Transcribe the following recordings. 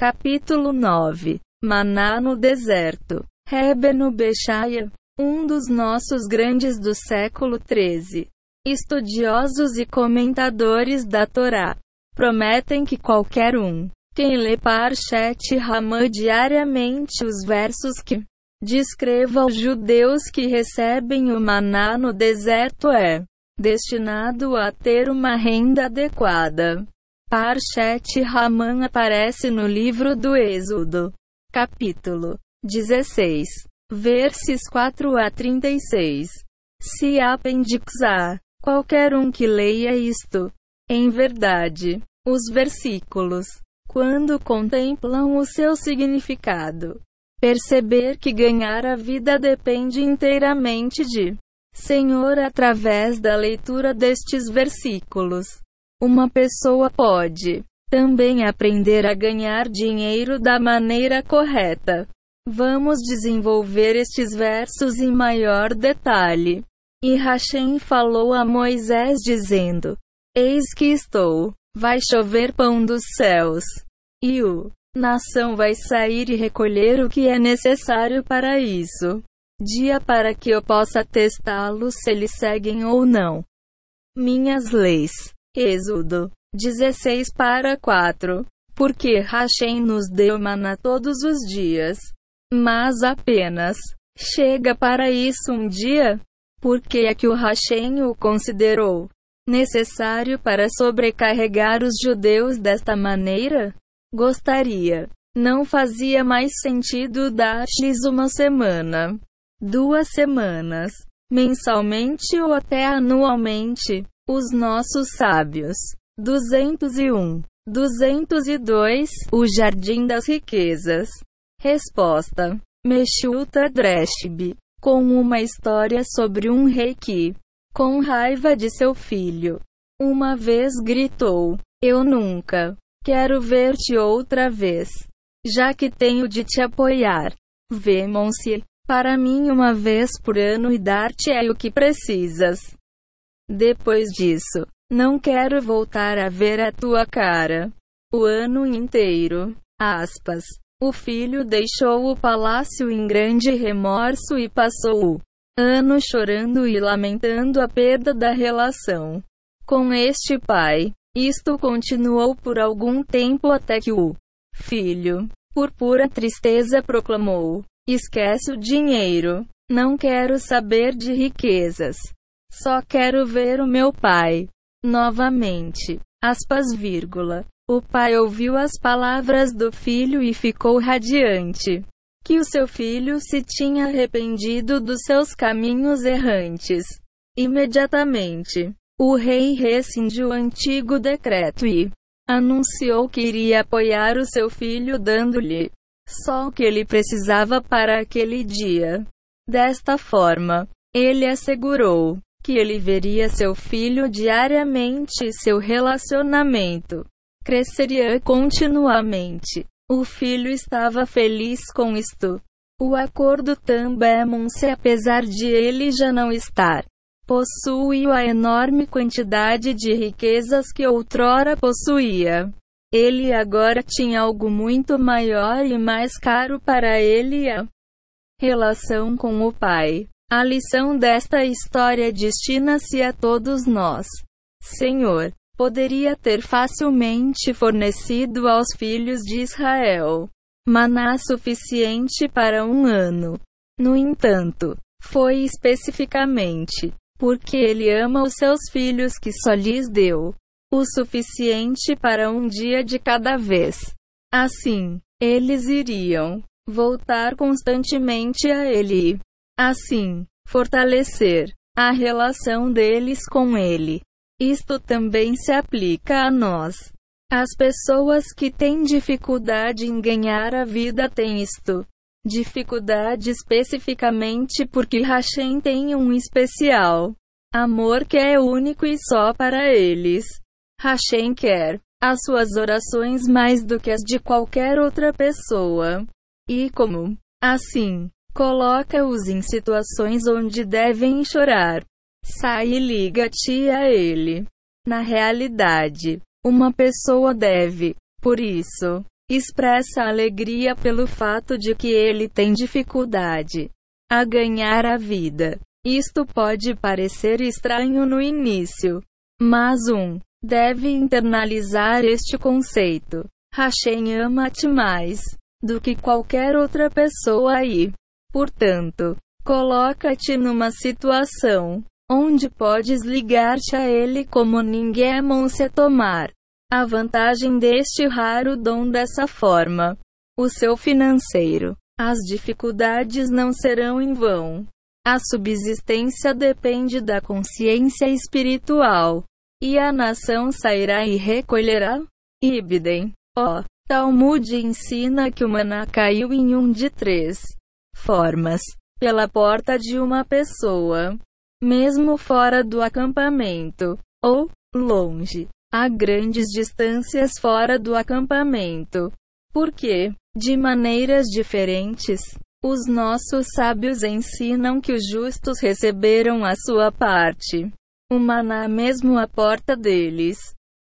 Capítulo 9 Maná no deserto. Rebeno Bechaia, um dos nossos grandes do século 13. Estudiosos e comentadores da Torá prometem que qualquer um, quem lê Parshat Ramã diariamente os versos que descreva os judeus que recebem o maná no deserto é destinado a ter uma renda adequada. Parshat Raman aparece no livro do Êxodo, capítulo 16, versos 4 a 36. Se apêndice A. Qualquer um que leia isto, em verdade, os versículos, quando contemplam o seu significado, perceber que ganhar a vida depende inteiramente de Senhor através da leitura destes versículos. Uma pessoa pode também aprender a ganhar dinheiro da maneira correta. Vamos desenvolver estes versos em maior detalhe. E Hashem falou a Moisés dizendo: Eis que estou, vai chover pão dos céus. E o nação vai sair e recolher o que é necessário para isso. Dia para que eu possa testá-los se eles seguem ou não. Minhas leis. Êxodo 16 para 4. Porque Hashem nos deu maná todos os dias. Mas apenas chega para isso um dia? Porque é que o Hashem o considerou necessário para sobrecarregar os judeus desta maneira? Gostaria. Não fazia mais sentido dar-lhes uma semana, duas semanas, mensalmente ou até anualmente. Os nossos sábios. 201. 202. O Jardim das Riquezas. Resposta. Meshuta Dreshb. Com uma história sobre um rei que, com raiva de seu filho, uma vez gritou: Eu nunca Quero ver-te outra vez. Já que tenho de te apoiar. Vemo-se para mim uma vez por ano e dar-te é o que precisas. Depois disso, não quero voltar a ver a tua cara. O ano inteiro. Aspas. O filho deixou o palácio em grande remorso e passou o ano chorando e lamentando a perda da relação com este pai. Isto continuou por algum tempo até que o filho, por pura tristeza, proclamou: Esquece o dinheiro. Não quero saber de riquezas. Só quero ver o meu pai. Novamente. Aspas, vírgula. O pai ouviu as palavras do filho e ficou radiante. Que o seu filho se tinha arrependido dos seus caminhos errantes. Imediatamente. O rei rescindiu o antigo decreto e anunciou que iria apoiar o seu filho, dando-lhe só o que ele precisava para aquele dia. Desta forma, ele assegurou que ele veria seu filho diariamente e seu relacionamento cresceria continuamente. O filho estava feliz com isto. O acordo também-se apesar de ele já não estar possui a enorme quantidade de riquezas que outrora possuía. Ele agora tinha algo muito maior e mais caro para ele a relação com o Pai. A lição desta história destina-se a todos nós. Senhor, poderia ter facilmente fornecido aos filhos de Israel maná suficiente para um ano. No entanto, foi especificamente porque ele ama os seus filhos que só lhes deu o suficiente para um dia de cada vez. Assim, eles iriam voltar constantemente a ele assim, fortalecer a relação deles com ele. Isto também se aplica a nós. As pessoas que têm dificuldade em ganhar a vida têm isto dificuldade especificamente porque Hashem tem um especial amor que é único e só para eles. Hashem quer as suas orações mais do que as de qualquer outra pessoa. E como assim, coloca-os em situações onde devem chorar. Sai e liga-te a ele. Na realidade, uma pessoa deve, por isso, expressa alegria pelo fato de que ele tem dificuldade a ganhar a vida. Isto pode parecer estranho no início, mas um deve internalizar este conceito. Hashem ama-te mais do que qualquer outra pessoa e, portanto, coloca-te numa situação onde podes ligar-te a ele como ninguém se tomar a vantagem deste raro dom dessa forma. O seu financeiro. As dificuldades não serão em vão. A subsistência depende da consciência espiritual. E a nação sairá e recolherá. Ibidem. Ó. Talmud ensina que o maná caiu em um de três formas. Pela porta de uma pessoa. Mesmo fora do acampamento. Ou, longe. A grandes distâncias fora do acampamento. Porque, de maneiras diferentes, os nossos sábios ensinam que os justos receberam a sua parte. O maná mesmo à porta deles.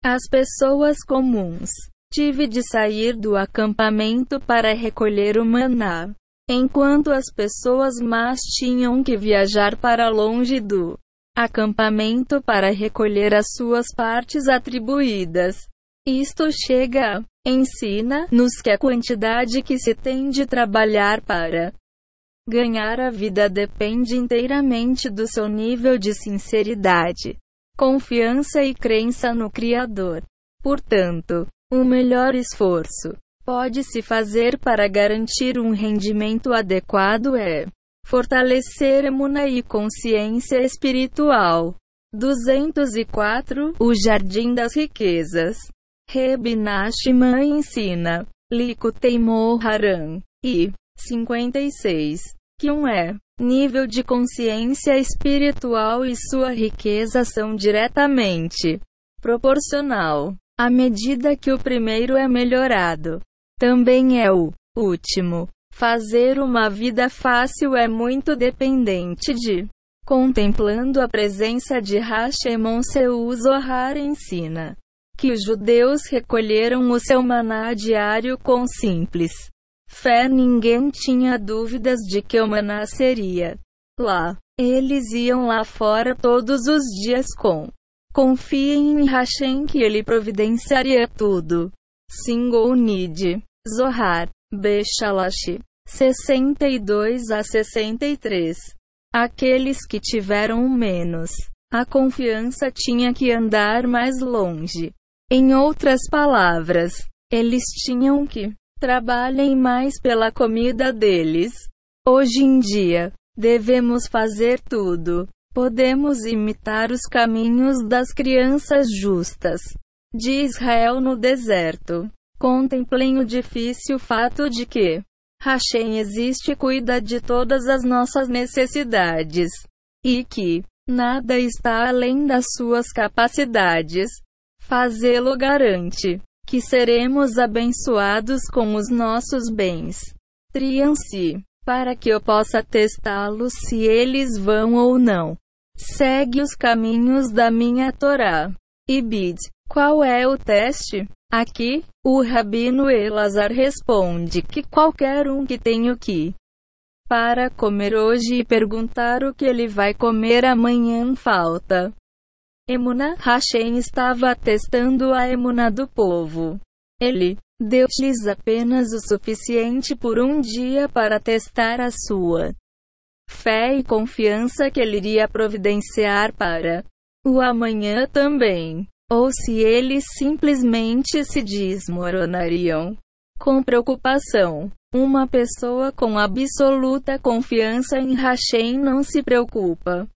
As pessoas comuns. Tive de sair do acampamento para recolher o maná. Enquanto as pessoas más tinham que viajar para longe do acampamento para recolher as suas partes atribuídas. Isto chega a ensina-nos que a quantidade que se tem de trabalhar para ganhar a vida depende inteiramente do seu nível de sinceridade, confiança e crença no Criador. Portanto, o melhor esforço pode-se fazer para garantir um rendimento adequado é Fortalecer emuna e consciência espiritual. 204 O Jardim das Riquezas. Rebinashima ensina. Moharan. E 56. Que um é nível de consciência espiritual e sua riqueza são diretamente proporcional à medida que o primeiro é melhorado. Também é o último Fazer uma vida fácil é muito dependente de contemplando a presença de Hashemon seu Zohar ensina que os judeus recolheram o seu maná diário com simples fé. Ninguém tinha dúvidas de que o maná seria lá. Eles iam lá fora todos os dias com confiem em Hashem que ele providenciaria tudo. Single Need. Zohar. Bechalash 62 a 63. Aqueles que tiveram menos. A confiança tinha que andar mais longe. Em outras palavras, eles tinham que trabalhem mais pela comida deles. Hoje em dia, devemos fazer tudo. Podemos imitar os caminhos das crianças justas de Israel no deserto. Contemplem o difícil fato de que Hashem existe e cuida de todas as nossas necessidades. E que nada está além das suas capacidades. Fazê-lo garante que seremos abençoados com os nossos bens. Triam-se, para que eu possa testá-los se eles vão ou não. Segue os caminhos da minha Torá. Ibid. Qual é o teste? Aqui, o rabino Elazar responde que qualquer um que tem o que para comer hoje e perguntar o que ele vai comer amanhã falta. Emuna Hashem estava testando a emuna do povo. Ele deu-lhes apenas o suficiente por um dia para testar a sua fé e confiança que ele iria providenciar para o amanhã também ou se eles simplesmente se desmoronariam. Com preocupação. Uma pessoa com absoluta confiança em Hashem não se preocupa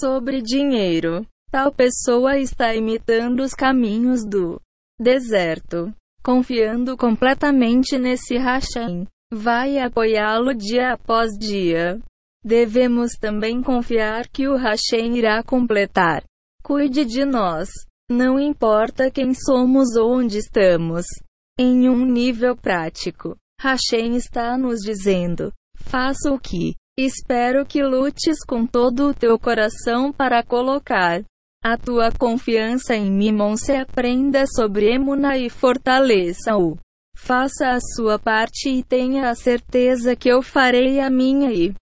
sobre dinheiro. Tal pessoa está imitando os caminhos do deserto, confiando completamente nesse Hashem. Vai apoiá-lo dia após dia. Devemos também confiar que o Hashem irá completar. Cuide de nós. Não importa quem somos ou onde estamos. Em um nível prático, Hashem está nos dizendo: faça o que espero que lutes com todo o teu coração para colocar a tua confiança em mim. Se aprenda sobre Emuna e fortaleça-o. Faça a sua parte e tenha a certeza que eu farei a minha e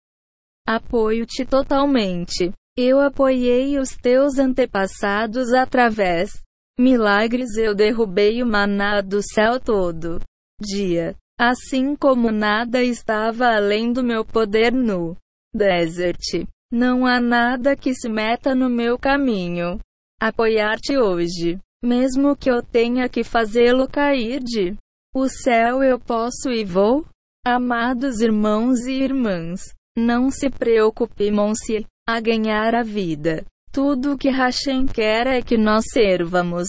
apoio-te totalmente. Eu apoiei os teus antepassados através milagres eu derrubei o maná do céu todo dia. Assim como nada estava além do meu poder no desert. Não há nada que se meta no meu caminho. Apoiar-te hoje, mesmo que eu tenha que fazê-lo cair de o céu eu posso e vou? Amados irmãos e irmãs, não se preocupe, Monsi, a ganhar a vida. Tudo o que Hashem quer é que nós servamos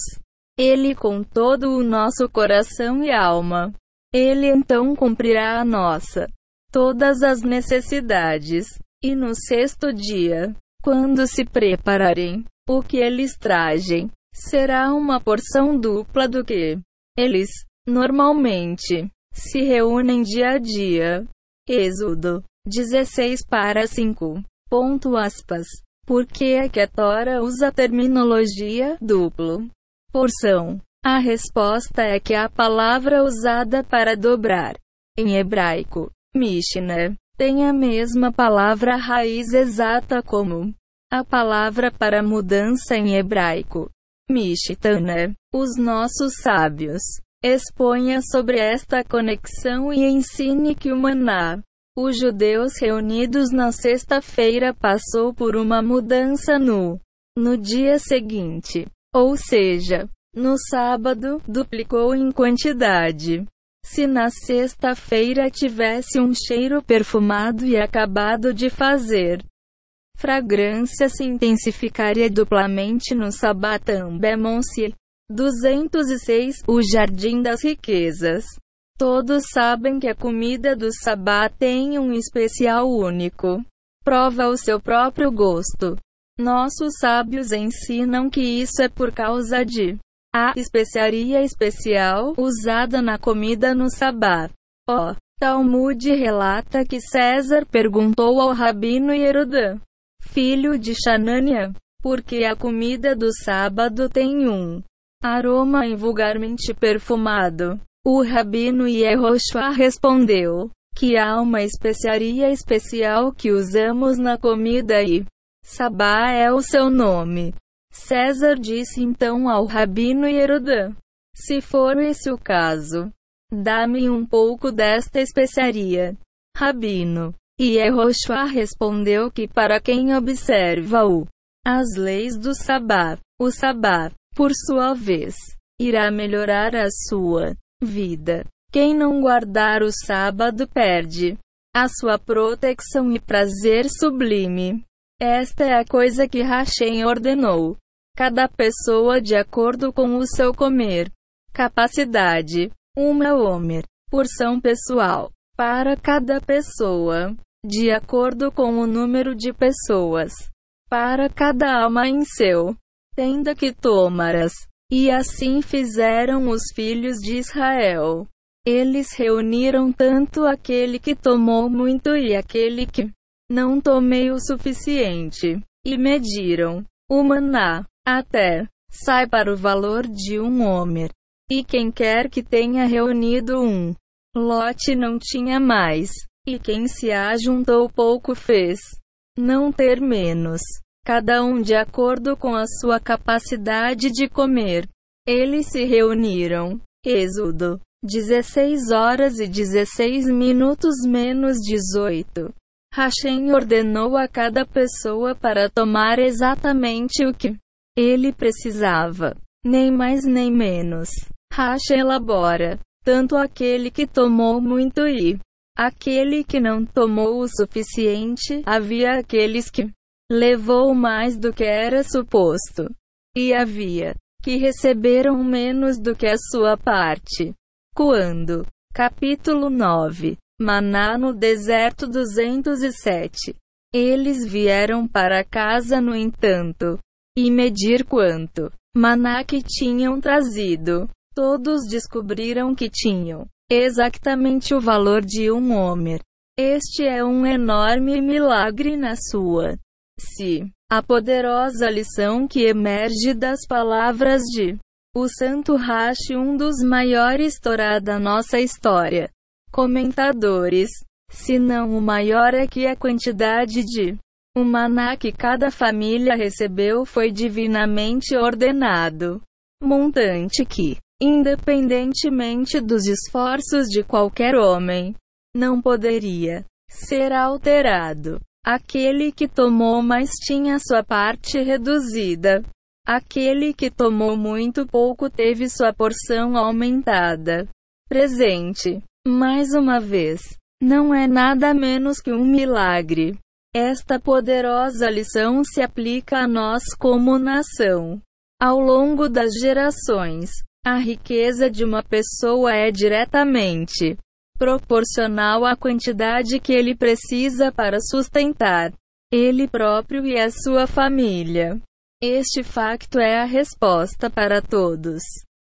Ele com todo o nosso coração e alma. Ele então cumprirá a nossa todas as necessidades. E no sexto dia, quando se prepararem, o que eles trazem será uma porção dupla do que eles normalmente se reúnem dia a dia. Êxodo 16 para 5. Ponto aspas. Por que é que a Tora usa a terminologia duplo? Porção. A resposta é que a palavra usada para dobrar em hebraico, Mishnah, tem a mesma palavra raiz exata como a palavra para mudança em hebraico, Mishtana. Os nossos sábios exponha sobre esta conexão e ensine que o maná, os judeus reunidos na sexta-feira passou por uma mudança no no dia seguinte, ou seja, no sábado, duplicou em quantidade. Se na sexta-feira tivesse um cheiro perfumado e acabado de fazer, fragrância se intensificaria duplamente no Sabatão Bemonce. 206 O Jardim das Riquezas. Todos sabem que a comida do sabá tem um especial único. Prova o seu próprio gosto. Nossos sábios ensinam que isso é por causa de a especiaria especial usada na comida no sabá. O Talmud relata que César perguntou ao rabino Yerudan, filho de Xanânia, por que a comida do sábado tem um aroma invulgarmente perfumado. O rabino Yehoshua respondeu que há uma especiaria especial que usamos na comida e Sabá é o seu nome. César disse então ao rabino Yerodã: Se for esse o caso, dá-me um pouco desta especiaria. Rabino. Yehoshua respondeu que para quem observa o as leis do Sabá, o Sabá, por sua vez, irá melhorar a sua vida. Quem não guardar o sábado perde a sua proteção e prazer sublime. Esta é a coisa que Hashem ordenou cada pessoa de acordo com o seu comer. Capacidade: uma Homer. Porção pessoal. Para cada pessoa. De acordo com o número de pessoas. Para cada alma em seu. Tenda que tomaras. E assim fizeram os filhos de Israel. Eles reuniram tanto aquele que tomou muito e aquele que não tomei o suficiente. E mediram o maná até sai para o valor de um homer. E quem quer que tenha reunido um lote não tinha mais, e quem se ajuntou pouco fez não ter menos, cada um de acordo com a sua capacidade de comer. Eles se reuniram. Êxodo 16 horas e 16 minutos menos 18. Hashem ordenou a cada pessoa para tomar exatamente o que ele precisava. Nem mais nem menos. Racha elabora. Tanto aquele que tomou muito e aquele que não tomou o suficiente. Havia aqueles que levou mais do que era suposto. E havia que receberam menos do que a sua parte. Quando? Capítulo 9. Maná no deserto 207. Eles vieram para casa, no entanto, e medir quanto maná que tinham trazido. Todos descobriram que tinham exatamente o valor de um homer. Este é um enorme milagre na sua. Se a poderosa lição que emerge das palavras de O Santo Rache, um dos maiores Torá da nossa história. Comentadores. Se não o maior é que a quantidade de o maná que cada família recebeu foi divinamente ordenado. Montante que, independentemente dos esforços de qualquer homem, não poderia ser alterado. Aquele que tomou mais tinha sua parte reduzida. Aquele que tomou muito pouco teve sua porção aumentada. Presente. Mais uma vez. Não é nada menos que um milagre. Esta poderosa lição se aplica a nós como nação. Ao longo das gerações, a riqueza de uma pessoa é diretamente proporcional à quantidade que ele precisa para sustentar ele próprio e a sua família. Este facto é a resposta para todos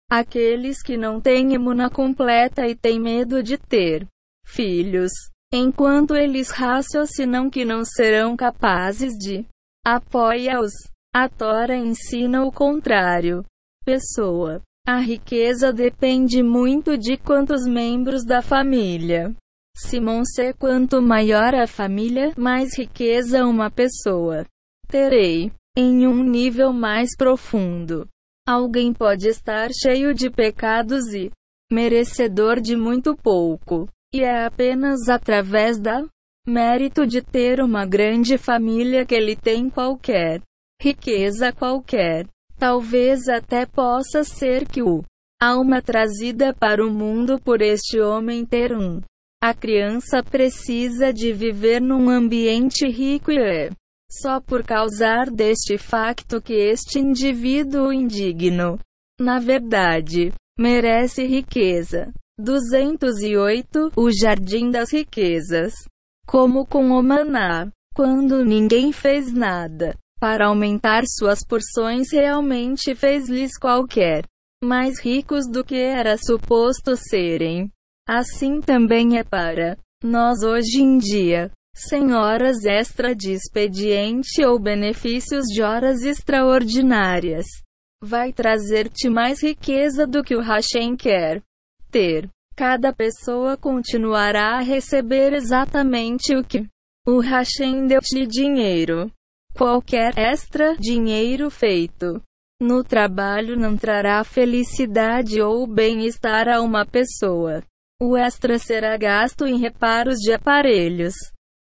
aqueles que não têm imuna completa e têm medo de ter filhos, enquanto eles raciocinam que não serão capazes de apoia-os. A Tora ensina o contrário. Pessoa a riqueza depende muito de quantos membros da família. Simon C. Quanto maior a família, mais riqueza uma pessoa terei. Em um nível mais profundo, alguém pode estar cheio de pecados e merecedor de muito pouco. E é apenas através da mérito de ter uma grande família que ele tem qualquer riqueza qualquer. Talvez até possa ser que o alma trazida para o mundo por este homem ter um. A criança precisa de viver num ambiente rico e é só por causar deste facto que este indivíduo indigno, na verdade, merece riqueza. 208 O Jardim das Riquezas. Como com o maná, quando ninguém fez nada para aumentar suas porções realmente fez-lhes qualquer mais ricos do que era suposto serem. Assim também é para nós hoje em dia, sem horas extra de expediente ou benefícios de horas extraordinárias. Vai trazer-te mais riqueza do que o Hashem quer ter. Cada pessoa continuará a receber exatamente o que o Hashem deu de dinheiro. Qualquer extra dinheiro feito no trabalho não trará felicidade ou bem-estar a uma pessoa. O extra será gasto em reparos de aparelhos,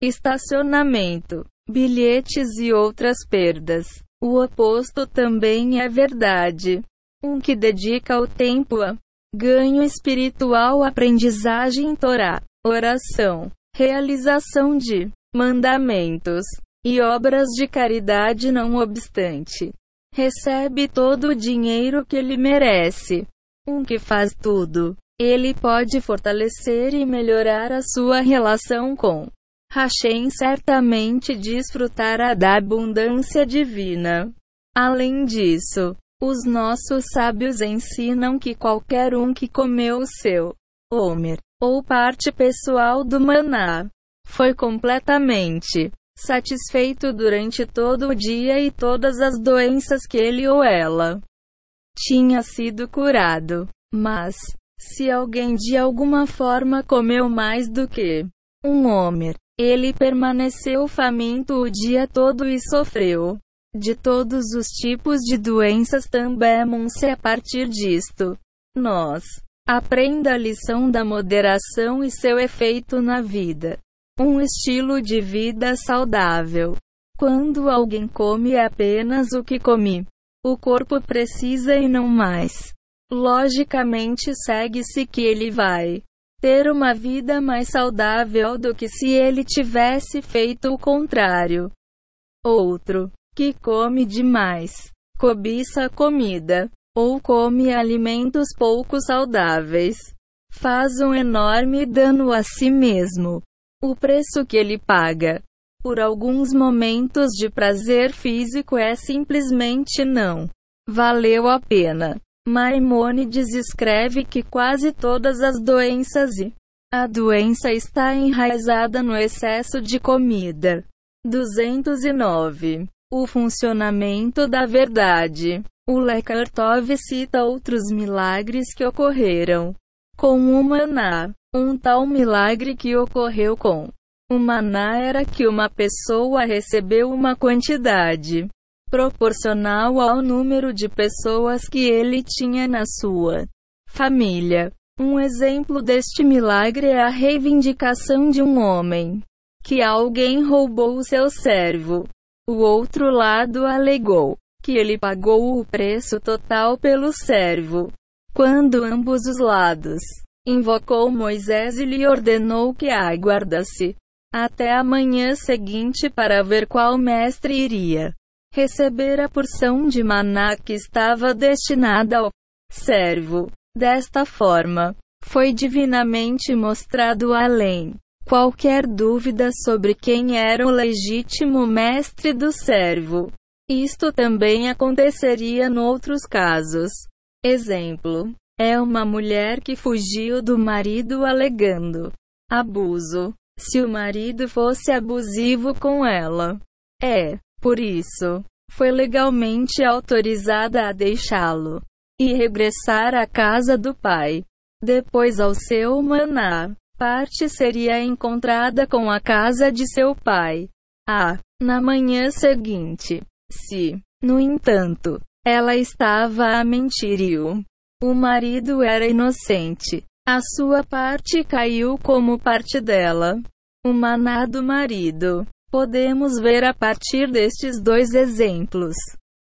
estacionamento, bilhetes e outras perdas. O oposto também é verdade. Um que dedica o tempo a ganho espiritual, aprendizagem Torá, oração, realização de mandamentos, e obras de caridade não obstante. Recebe todo o dinheiro que ele merece. Um que faz tudo. Ele pode fortalecer e melhorar a sua relação com Hashem certamente desfrutará da abundância divina. Além disso, os nossos sábios ensinam que qualquer um que comeu o seu Homer, ou parte pessoal do maná, foi completamente satisfeito durante todo o dia e todas as doenças que ele ou ela tinha sido curado. Mas, se alguém de alguma forma comeu mais do que um homer, ele permaneceu faminto o dia todo e sofreu de todos os tipos de doenças também-se a partir disto. Nós aprenda a lição da moderação e seu efeito na vida. Um estilo de vida saudável. Quando alguém come apenas o que come, o corpo precisa e não mais. Logicamente segue-se que ele vai ter uma vida mais saudável do que se ele tivesse feito o contrário. Outro, que come demais, cobiça comida, ou come alimentos pouco saudáveis, faz um enorme dano a si mesmo. O preço que ele paga por alguns momentos de prazer físico é simplesmente não valeu a pena. Maimônides escreve que quase todas as doenças e a doença está enraizada no excesso de comida. 209. O funcionamento da verdade. O Lekartov cita outros milagres que ocorreram com o maná. Um tal milagre que ocorreu com o maná era que uma pessoa recebeu uma quantidade proporcional ao número de pessoas que ele tinha na sua família. Um exemplo deste milagre é a reivindicação de um homem que alguém roubou seu servo. O outro lado alegou que ele pagou o preço total pelo servo. Quando ambos os lados invocou Moisés e lhe ordenou que aguardasse até a manhã seguinte para ver qual mestre iria receber a porção de maná que estava destinada ao servo. Desta forma, foi divinamente mostrado além qualquer dúvida sobre quem era o legítimo mestre do servo. Isto também aconteceria noutros casos. Exemplo: é uma mulher que fugiu do marido alegando abuso. Se o marido fosse abusivo com ela, é, por isso, foi legalmente autorizada a deixá-lo e regressar à casa do pai. Depois ao seu maná, parte seria encontrada com a casa de seu pai. Ah, na manhã seguinte, se, no entanto, ela estava a mentir e o, o marido era inocente, a sua parte caiu como parte dela. O maná do marido. Podemos ver a partir destes dois exemplos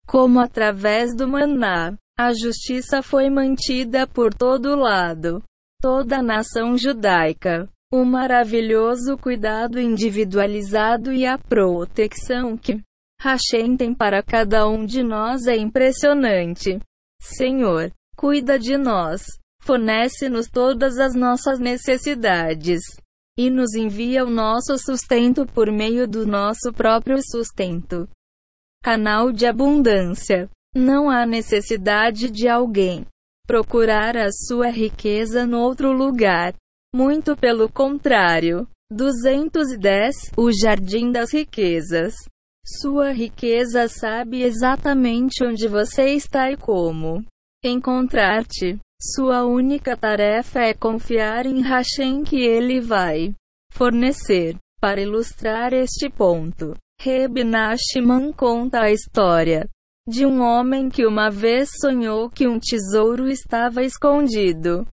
como através do maná, a justiça foi mantida por todo lado. Toda a nação judaica. O maravilhoso cuidado individualizado e a proteção que Hashem tem para cada um de nós é impressionante. Senhor, cuida de nós, fornece-nos todas as nossas necessidades e nos envia o nosso sustento por meio do nosso próprio sustento. Canal de abundância. Não há necessidade de alguém procurar a sua riqueza no outro lugar. Muito pelo contrário. 210 O Jardim das Riquezas. Sua riqueza sabe exatamente onde você está e como encontrar-te. Sua única tarefa é confiar em Hashem que ele vai fornecer. Para ilustrar este ponto, Reb Nachman conta a história de um homem que uma vez sonhou que um tesouro estava escondido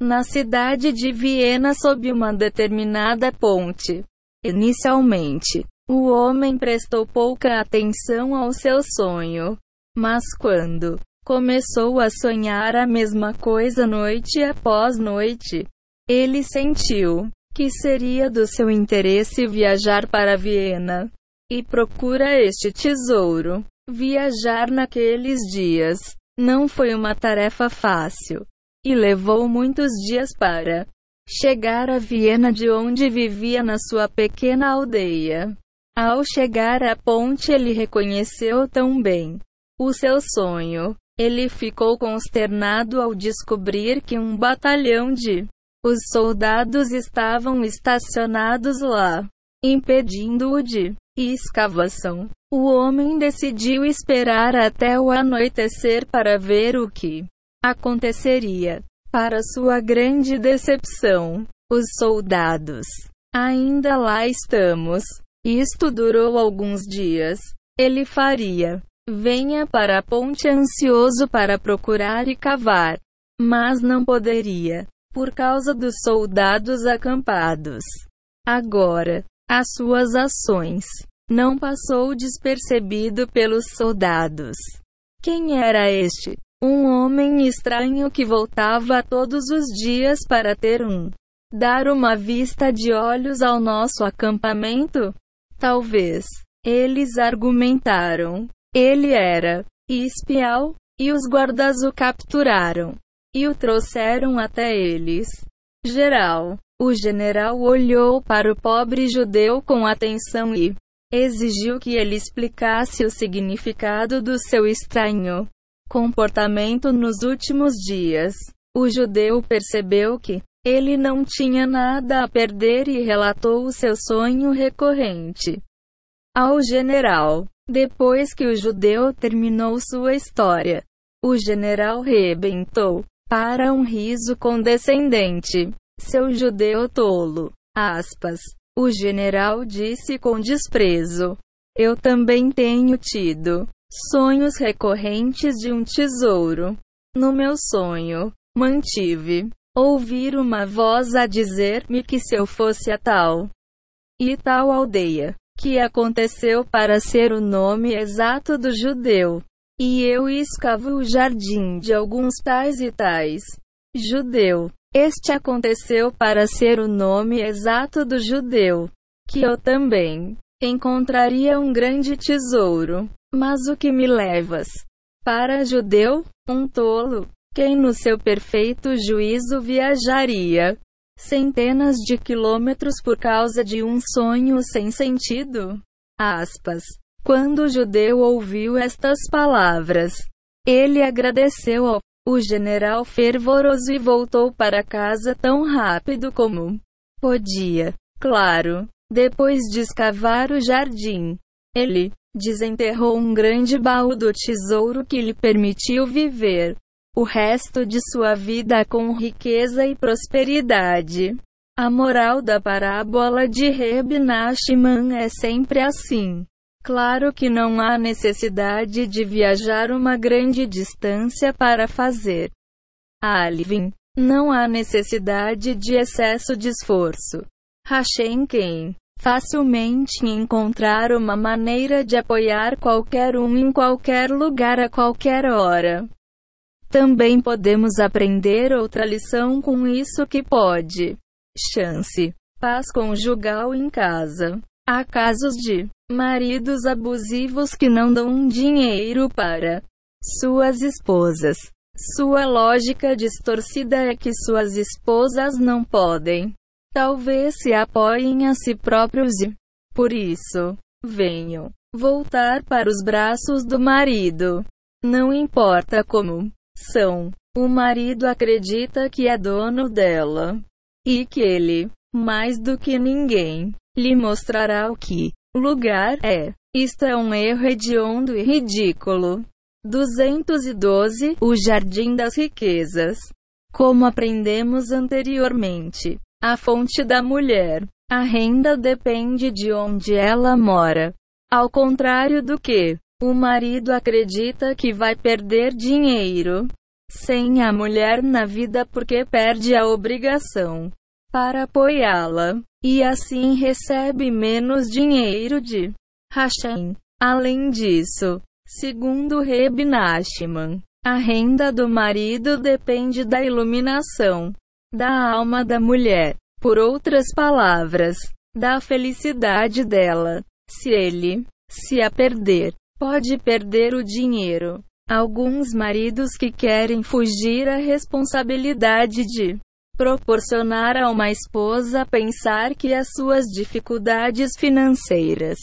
na cidade de Viena sob uma determinada ponte. Inicialmente, o homem prestou pouca atenção ao seu sonho. Mas quando começou a sonhar a mesma coisa noite após noite, ele sentiu que seria do seu interesse viajar para Viena e procura este tesouro. Viajar naqueles dias não foi uma tarefa fácil e levou muitos dias para chegar a Viena de onde vivia na sua pequena aldeia. Ao chegar à ponte, ele reconheceu tão bem o seu sonho. Ele ficou consternado ao descobrir que um batalhão de os soldados estavam estacionados lá, impedindo-o de escavação. O homem decidiu esperar até o anoitecer para ver o que aconteceria. Para sua grande decepção, os soldados ainda lá estamos. Isto durou alguns dias. Ele faria. Venha para a ponte ansioso para procurar e cavar. Mas não poderia, por causa dos soldados acampados. Agora, as suas ações não passou despercebido pelos soldados. Quem era este? Um homem estranho que voltava todos os dias para ter um dar uma vista de olhos ao nosso acampamento? Talvez. Eles argumentaram. Ele era espial, e os guardas o capturaram e o trouxeram até eles. Geral. O general olhou para o pobre judeu com atenção e exigiu que ele explicasse o significado do seu estranho comportamento nos últimos dias. O judeu percebeu que ele não tinha nada a perder e relatou o seu sonho recorrente ao general. Depois que o judeu terminou sua história, o general rebentou para um riso condescendente. Seu judeu tolo. Aspas. O general disse com desprezo. Eu também tenho tido sonhos recorrentes de um tesouro. No meu sonho, mantive ouvir uma voz a dizer-me que se eu fosse a tal e tal aldeia, que aconteceu para ser o nome exato do judeu, e eu escavo o jardim de alguns tais e tais judeu. Este aconteceu para ser o nome exato do judeu, que eu também encontraria um grande tesouro. Mas o que me levas? Para judeu, um tolo, quem no seu perfeito juízo viajaria centenas de quilômetros por causa de um sonho sem sentido? Aspas. Quando o judeu ouviu estas palavras, ele agradeceu ao o general fervoroso e voltou para casa tão rápido como podia. Claro, depois de escavar o jardim, ele desenterrou um grande baú do tesouro que lhe permitiu viver o resto de sua vida com riqueza e prosperidade. A moral da parábola de Reb Nachman é sempre assim. Claro que não há necessidade de viajar uma grande distância para fazer alivim. Não há necessidade de excesso de esforço. Hashem quem facilmente encontrar uma maneira de apoiar qualquer um em qualquer lugar a qualquer hora. Também podemos aprender outra lição com isso que pode. Chance. Paz conjugal em casa. Há casos de maridos abusivos que não dão dinheiro para suas esposas. Sua lógica distorcida é que suas esposas não podem. Talvez se apoiem a si próprios e, por isso, venham voltar para os braços do marido. Não importa como são. O marido acredita que é dono dela e que ele, mais do que ninguém, lhe mostrará o que lugar é. Isto é um erro hediondo e ridículo. 212 O Jardim das Riquezas. Como aprendemos anteriormente, a fonte da mulher, a renda depende de onde ela mora. Ao contrário do que o marido acredita que vai perder dinheiro sem a mulher na vida porque perde a obrigação para apoiá-la, e assim recebe menos dinheiro de Hashem. Além disso, segundo Reb Nachman, a renda do marido depende da iluminação da alma da mulher. Por outras palavras, da felicidade dela. Se ele se a perder, pode perder o dinheiro. Alguns maridos que querem fugir à responsabilidade de proporcionar a uma esposa pensar que as suas dificuldades financeiras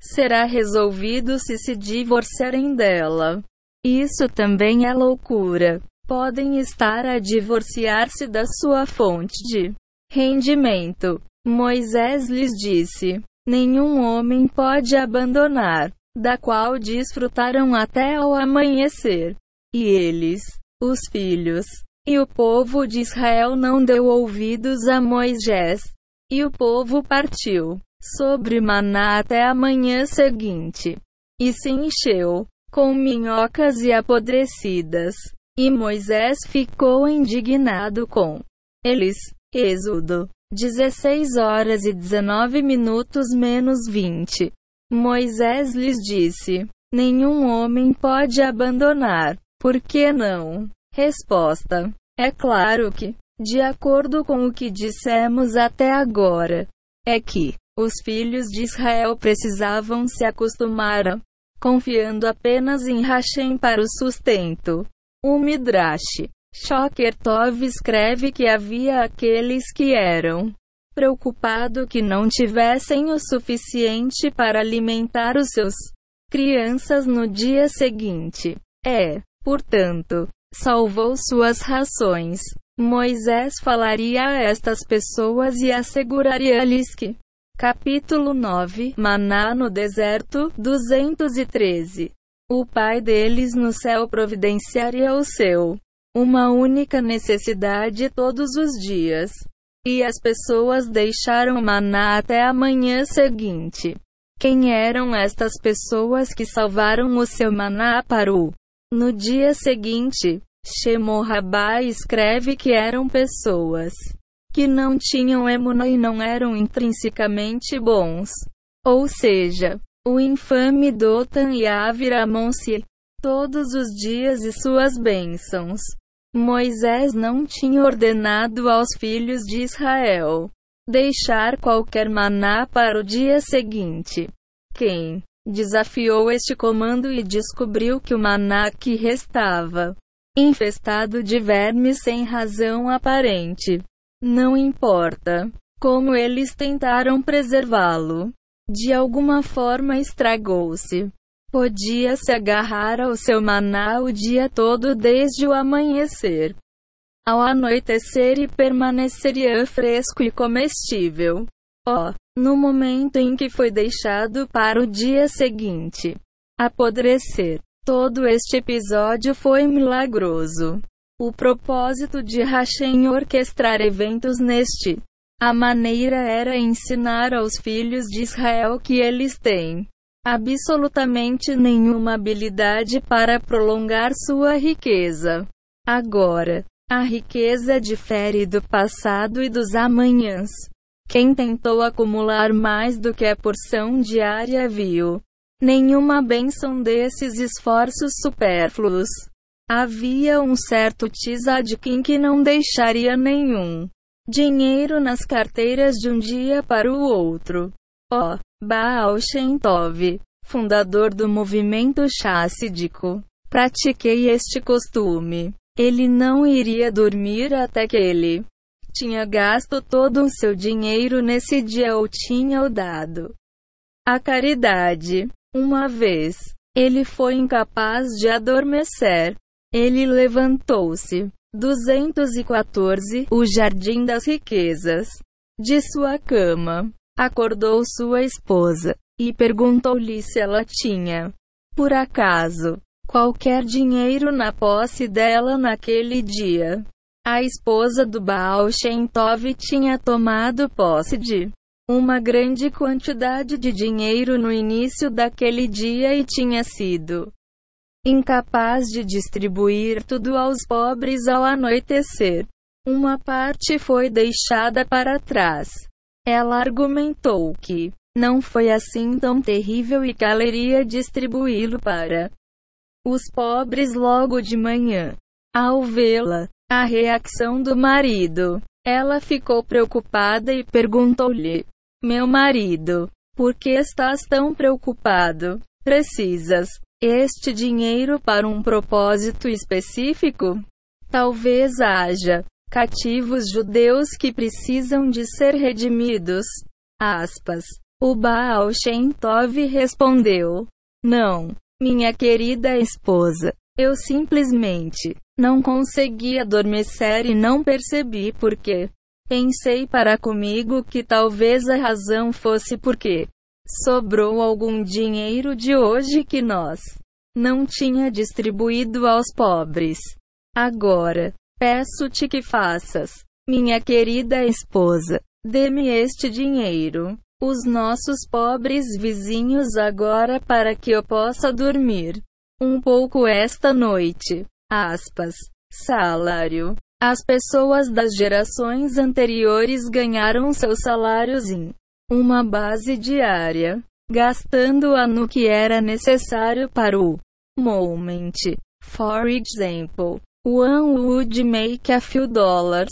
será resolvido se se divorciarem dela. Isso também é loucura. Podem estar a divorciar-se da sua fonte de rendimento. Moisés lhes disse: Nenhum homem pode abandonar, da qual desfrutaram até ao amanhecer. E eles, os filhos, e o povo de Israel não deu ouvidos a Moisés. E o povo partiu sobre Maná até a manhã seguinte. E se encheu com minhocas e apodrecidas. E Moisés ficou indignado com eles. Êxodo 16 horas e 19 minutos menos 20. Moisés lhes disse: Nenhum homem pode abandonar. Por que não? Resposta: É claro que, de acordo com o que dissemos até agora, é que os filhos de Israel precisavam se acostumar a, confiando apenas em Hashem para o sustento. O Midrash Shoker Tov escreve que havia aqueles que eram preocupado que não tivessem o suficiente para alimentar os seus crianças no dia seguinte. É, portanto, salvou suas rações. Moisés falaria a estas pessoas e asseguraria-lhes que Capítulo 9 Maná no deserto 213 O pai deles no céu providenciaria o seu uma única necessidade todos os dias. E as pessoas deixaram maná até a manhã seguinte. Quem eram estas pessoas que salvaram o seu maná para o no dia seguinte? Shemorrabá escreve que eram pessoas que não tinham emuna e não eram intrinsecamente bons. Ou seja, o infame Dotan e Aviramonse, todos os dias e suas bênçãos. Moisés não tinha ordenado aos filhos de Israel deixar qualquer maná para o dia seguinte. Quem desafiou este comando e descobriu que o maná que restava infestado de vermes sem razão aparente não importa como eles tentaram preservá-lo. De alguma forma estragou-se. Podia-se agarrar ao seu maná o dia todo desde o amanhecer ao anoitecer e permaneceria fresco e comestível. Oh, no momento em que foi deixado para o dia seguinte apodrecer. Todo este episódio foi milagroso. O propósito de Hashem orquestrar eventos neste a maneira era ensinar aos filhos de Israel que eles têm absolutamente nenhuma habilidade para prolongar sua riqueza. Agora, a riqueza difere do passado e dos amanhãs. Quem tentou acumular mais do que a porção diária viu nenhuma bênção desses esforços supérfluos. Havia um certo Tzadkin que não deixaria nenhum dinheiro nas carteiras de um dia para o outro. Oh, Baal Shem Tov, fundador do movimento chassídico, pratiquei este costume. Ele não iria dormir até que ele tinha gasto todo o seu dinheiro nesse dia ou tinha o dado. A caridade. Uma vez, ele foi incapaz de adormecer. Ele levantou-se. 214 O Jardim das Riquezas. De sua cama. Acordou sua esposa. E perguntou-lhe se ela tinha, por acaso, qualquer dinheiro na posse dela naquele dia. A esposa do Baal Shem Tov tinha tomado posse de uma grande quantidade de dinheiro no início daquele dia e tinha sido incapaz de distribuir tudo aos pobres ao anoitecer. Uma parte foi deixada para trás. Ela argumentou que não foi assim tão terrível e iria distribuí-lo para os pobres logo de manhã. Ao vê-la, a reação do marido, ela ficou preocupada e perguntou-lhe: Meu marido, por que estás tão preocupado? Precisas este dinheiro para um propósito específico? Talvez haja cativos judeus que precisam de ser redimidos. Aspas. O Baal Shem Tov respondeu: Não, minha querida esposa. Eu simplesmente não consegui adormecer e não percebi por quê. Pensei para comigo que talvez a razão fosse porque Sobrou algum dinheiro de hoje que nós não tinha distribuído aos pobres. Agora, peço-te que faças, minha querida esposa, dê-me este dinheiro, os nossos pobres vizinhos agora para que eu possa dormir um pouco esta noite. Aspas. Salário. As pessoas das gerações anteriores ganharam seus salários em uma base diária, gastando-a no que era necessário para o moment. For example, one would make a few dollars.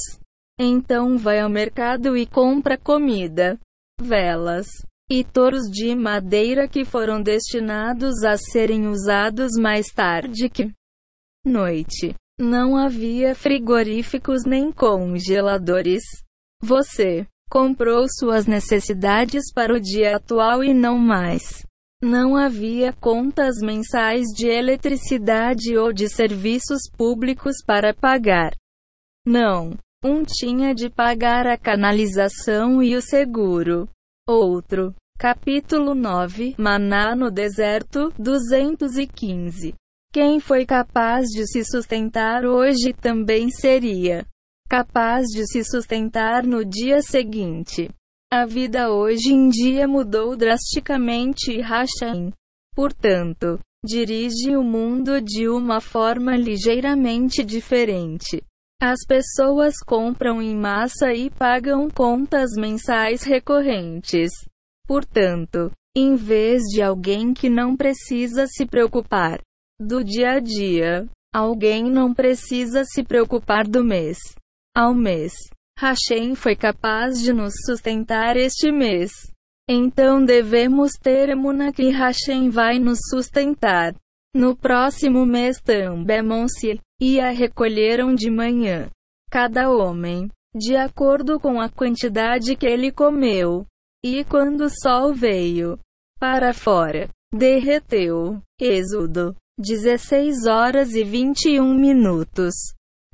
Então vai ao mercado e compra comida, velas e touros de madeira que foram destinados a serem usados mais tarde que noite. Não havia frigoríficos nem congeladores. Você comprou suas necessidades para o dia atual e não mais. Não havia contas mensais de eletricidade ou de serviços públicos para pagar. Não. Um tinha de pagar a canalização e o seguro. Outro. Capítulo 9 Maná no deserto 215. Quem foi capaz de se sustentar hoje também seria capaz de se sustentar no dia seguinte. A vida hoje em dia mudou drasticamente e Hashem, portanto, dirige o mundo de uma forma ligeiramente diferente. As pessoas compram em massa e pagam contas mensais recorrentes. Portanto, em vez de alguém que não precisa se preocupar do dia a dia, alguém não precisa se preocupar do mês ao mês. Hashem foi capaz de nos sustentar este mês. Então devemos ter emuna que Hashem vai nos sustentar. No próximo mês também e a recolheram de manhã. Cada homem, de acordo com a quantidade que ele comeu. E quando o sol veio para fora, derreteu. Êxodo 16 horas e 21 minutos.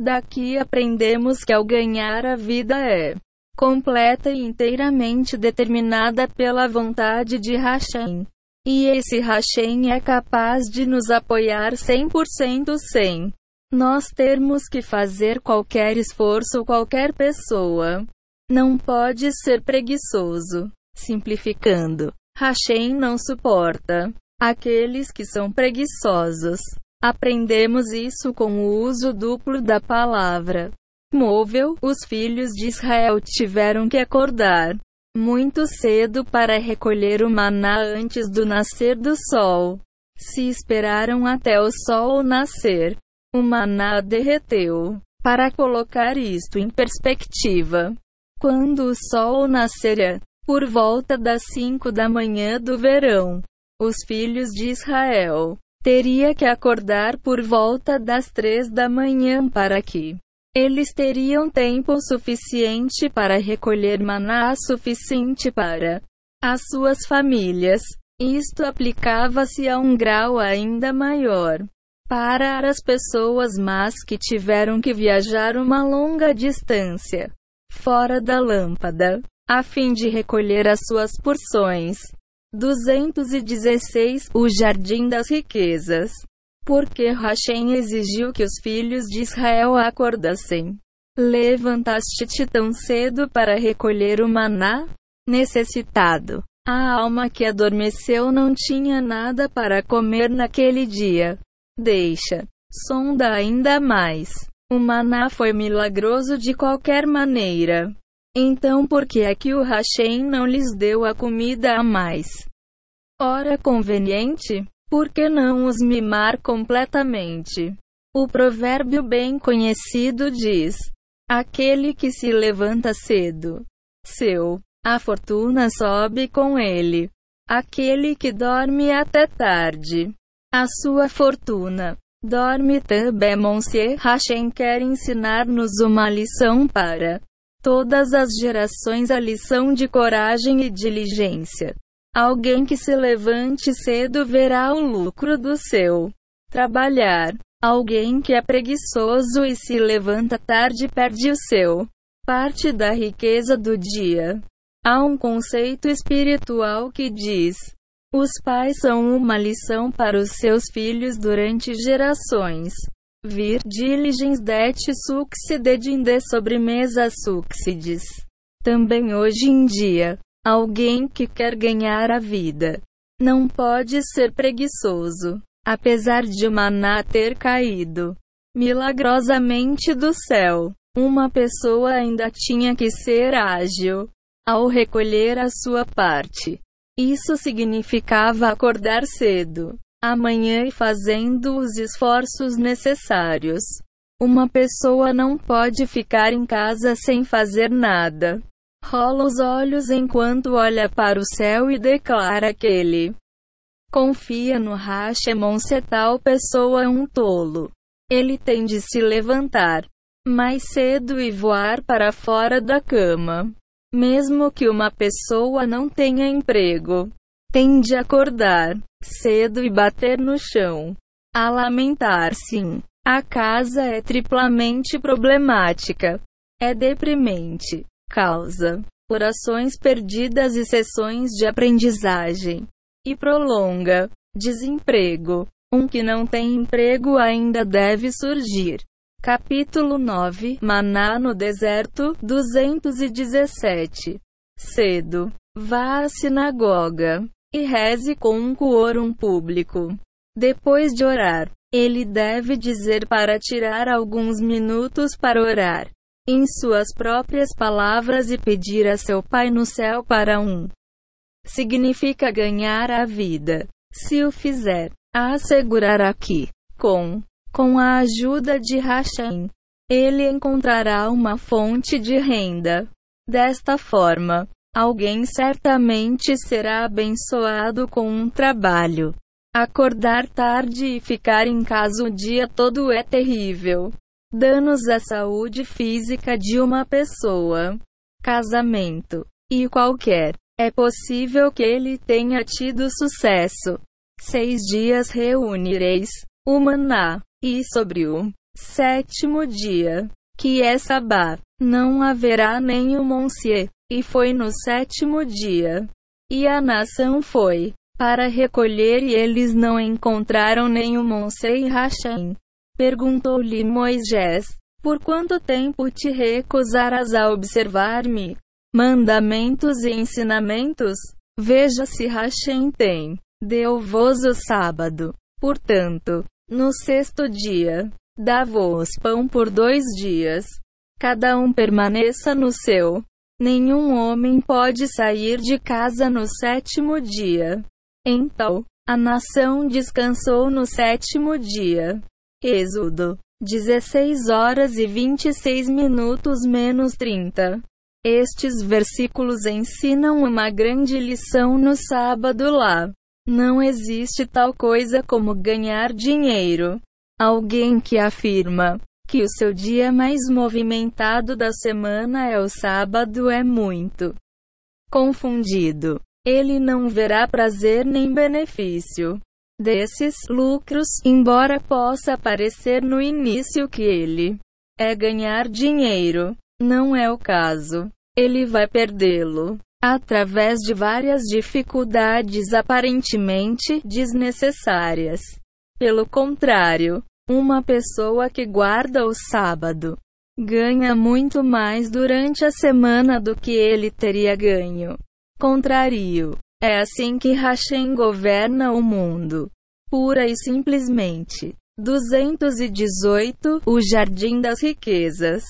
Daqui aprendemos que ao ganhar a vida é completa e inteiramente determinada pela vontade de Hashem. E esse Hashem é capaz de nos apoiar 100% sem nós termos que fazer qualquer esforço qualquer pessoa. Não pode ser preguiçoso. Simplificando, Hashem não suporta aqueles que são preguiçosos. Aprendemos isso com o uso duplo da palavra móvel. Os filhos de Israel tiveram que acordar muito cedo para recolher o maná antes do nascer do sol. Se esperaram até o sol nascer, o maná derreteu. Para colocar isto em perspectiva, quando o sol nascerá, por volta das 5 da manhã do verão, os filhos de Israel Teria que acordar por volta das três da manhã para que eles teriam tempo suficiente para recolher maná suficiente para as suas famílias. Isto aplicava-se a um grau ainda maior para as pessoas mas que tiveram que viajar uma longa distância fora da lâmpada, a fim de recolher as suas porções. 216 O Jardim das Riquezas. Porque Hashem exigiu que os filhos de Israel acordassem. Levantaste-te tão cedo para recolher o maná? Necessitado. A alma que adormeceu não tinha nada para comer naquele dia. Deixa. Sonda ainda mais. O maná foi milagroso de qualquer maneira. Então por que é que o Hashem não lhes deu a comida a mais? Ora conveniente? Por que não os mimar completamente? O provérbio bem conhecido diz: Aquele que se levanta cedo, seu, a fortuna sobe com ele. Aquele que dorme até tarde, a sua fortuna dorme também. Monsieur Hashem quer ensinar-nos uma lição para todas as gerações a lição de coragem e diligência. Alguém que se levante cedo verá o lucro do seu trabalhar. Alguém que é preguiçoso e se levanta tarde perde o seu parte da riqueza do dia. Há um conceito espiritual que diz: os pais são uma lição para os seus filhos durante gerações. Vir diligens det succeeded de sobremesa succedes. Também hoje em dia, alguém que quer ganhar a vida não pode ser preguiçoso, apesar de maná ter caído milagrosamente do céu. Uma pessoa ainda tinha que ser ágil ao recolher a sua parte. Isso significava acordar cedo amanhã e fazendo os esforços necessários. Uma pessoa não pode ficar em casa sem fazer nada. Rola os olhos enquanto olha para o céu e declara que ele confia no Hashemon se tal pessoa é um tolo. Ele tem de se levantar mais cedo e voar para fora da cama. Mesmo que uma pessoa não tenha emprego, tem de acordar cedo e bater no chão. A lamentar-se. A casa é triplamente problemática. É deprimente. Causa orações perdidas e sessões de aprendizagem. E prolonga. Desemprego. Um que não tem emprego ainda deve surgir. Capítulo 9 Maná no deserto 217 Cedo. Vá à sinagoga e reze com um quórum público. Depois de orar, ele deve dizer para tirar alguns minutos para orar, em suas próprias palavras e pedir a seu Pai no céu para um. Significa ganhar a vida. Se o fizer, assegurará que, com, com a ajuda de Hashem, ele encontrará uma fonte de renda. Desta forma, alguém certamente será abençoado com um trabalho. Acordar tarde e ficar em casa o dia todo é terrível. Danos à saúde física de uma pessoa. Casamento. E qualquer. É possível que ele tenha tido sucesso. Seis dias reunireis o maná. E sobre o sétimo dia, que é sabá, não haverá nenhum monsieur. E foi no sétimo dia. E a nação foi para recolher e eles não encontraram nenhum Monsei Hashem. Perguntou-lhe Moisés: Por quanto tempo te recusarás a observar-me? Mandamentos e ensinamentos? Veja se Hashem tem. Deu-vos o sábado. Portanto, no sexto dia, dá-vos pão por dois dias. Cada um permaneça no seu. Nenhum homem pode sair de casa no sétimo dia. Então, a nação descansou no sétimo dia. Êxodo 16 horas e 26 minutos menos 30. Estes versículos ensinam uma grande lição no sábado lá. Não existe tal coisa como ganhar dinheiro. Alguém que afirma que o seu dia mais movimentado da semana é o sábado é muito confundido ele não verá prazer nem benefício desses lucros, embora possa parecer no início que ele é ganhar dinheiro. Não é o caso. Ele vai perdê-lo através de várias dificuldades aparentemente desnecessárias. Pelo contrário, uma pessoa que guarda o sábado ganha muito mais durante a semana do que ele teria ganho contrário. É assim que Hashem governa o mundo. Pura e simplesmente. 218 O Jardim das Riquezas.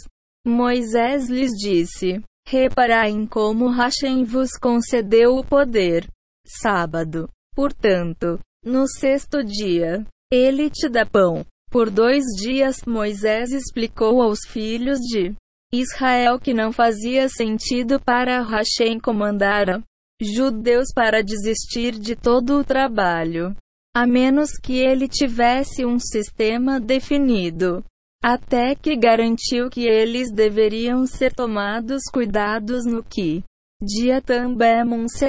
Moisés lhes disse: Reparai em como Hashem vos concedeu o poder. Sábado. Portanto, no sexto dia, ele te dá pão. Por dois dias, Moisés explicou aos filhos de Israel que não fazia sentido para Hashem comandar judeus para desistir de todo o trabalho, a menos que ele tivesse um sistema definido. Até que garantiu que eles deveriam ser tomados cuidados no que dia também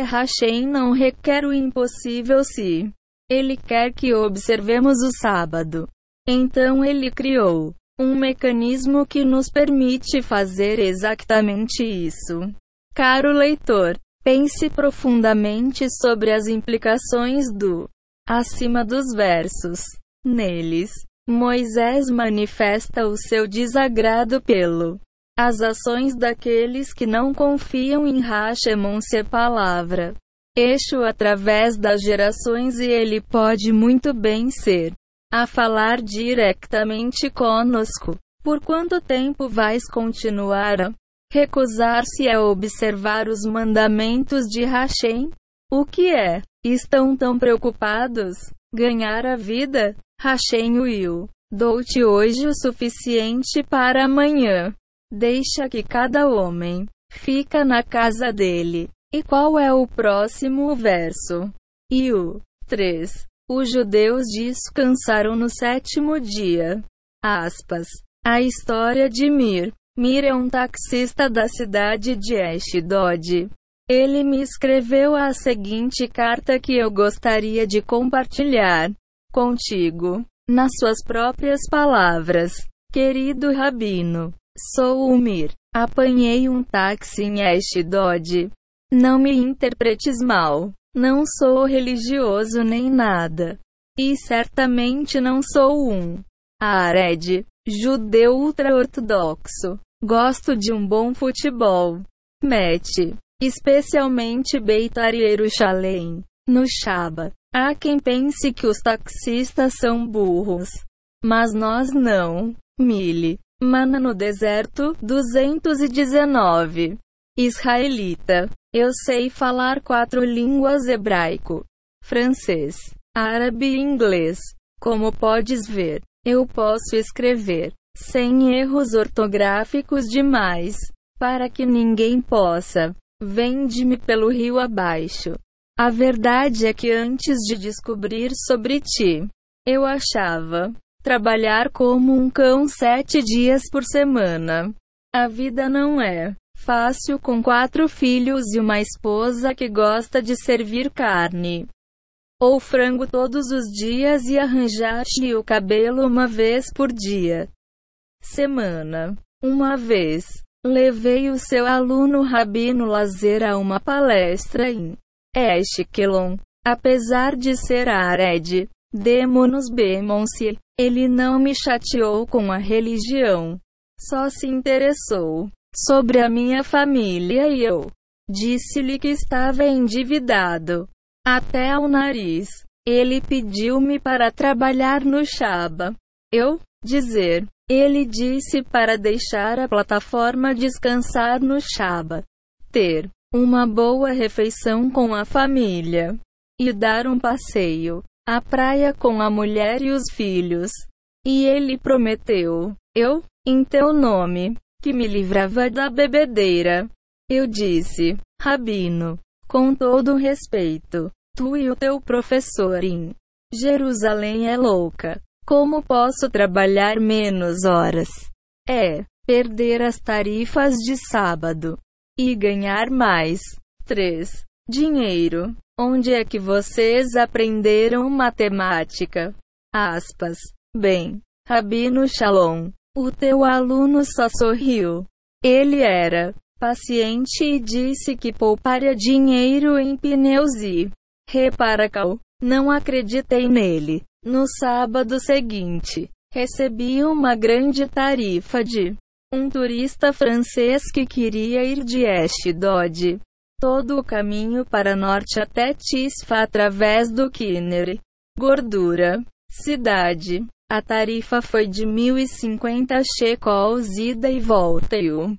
Hashem não requer o impossível se ele quer que observemos o sábado. Então ele criou um mecanismo que nos permite fazer exatamente isso. Caro leitor, pense profundamente sobre as implicações do acima dos versos. Neles, Moisés manifesta o seu desagrado pelo as ações daqueles que não confiam em Hashemon palavra. Eixo através das gerações e ele pode muito bem ser a falar diretamente conosco. Por quanto tempo vais continuar a recusar-se a observar os mandamentos de Hashem? O que é? Estão tão preocupados? Ganhar a vida? Hashem Will. Dou-te hoje o suficiente para amanhã. Deixa que cada homem fica na casa dele. E qual é o próximo verso? E o 3. Os judeus descansaram no sétimo dia. Aspas. A história de Mir. Mir é um taxista da cidade de Ashdod. Ele me escreveu a seguinte carta que eu gostaria de compartilhar contigo. Nas suas próprias palavras. Querido Rabino, sou o Mir. Apanhei um táxi em Ashdod. Não me interpretes mal. Não sou religioso nem nada. E certamente não sou um Ared, judeu ultra-ortodoxo. Gosto de um bom futebol. Match. Especialmente Beitar Yerushalem. No Shaba. Há quem pense que os taxistas são burros. Mas nós não. Mili. Mana no deserto, 219. Israelita. Eu sei falar quatro línguas hebraico, francês, árabe e inglês. Como podes ver, eu posso escrever, sem erros ortográficos demais, para que ninguém possa. Vende-me pelo rio abaixo. A verdade é que antes de descobrir sobre ti, eu achava trabalhar como um cão sete dias por semana. A vida não é fácil com quatro filhos e uma esposa que gosta de servir carne ou frango todos os dias e arranjar-lhe o cabelo uma vez por dia. Semana. Uma vez, levei o seu aluno Rabino Lazer a uma palestra em Eshkelon. Apesar de ser Ared, Demonos Bemonse, ele não me chateou com a religião. Só se interessou sobre a minha família e eu disse-lhe que estava endividado até ao nariz. Ele pediu-me para trabalhar no Shaba. Eu dizer. Ele disse para deixar a plataforma descansar no Shaba. Ter uma boa refeição com a família e dar um passeio à praia com a mulher e os filhos. E ele prometeu, eu, em teu nome, que me livrava da bebedeira. Eu disse, Rabino, com todo respeito, tu e o teu professor em Jerusalém é louca. Como posso trabalhar menos horas? É perder as tarifas de sábado e ganhar mais. 3. Dinheiro. Onde é que vocês aprenderam matemática? Aspas. Bem, Rabino Shalom, o teu aluno só sorriu. Ele era paciente e disse que pouparia dinheiro em pneus e reparacal. Não acreditei nele. No sábado seguinte, recebi uma grande tarifa de um turista francês que queria ir de Ashdod todo o caminho para norte até Tisfa através do Kinner. Gordura. Cidade. A tarifa foi de 1050 shekels ida e volta e o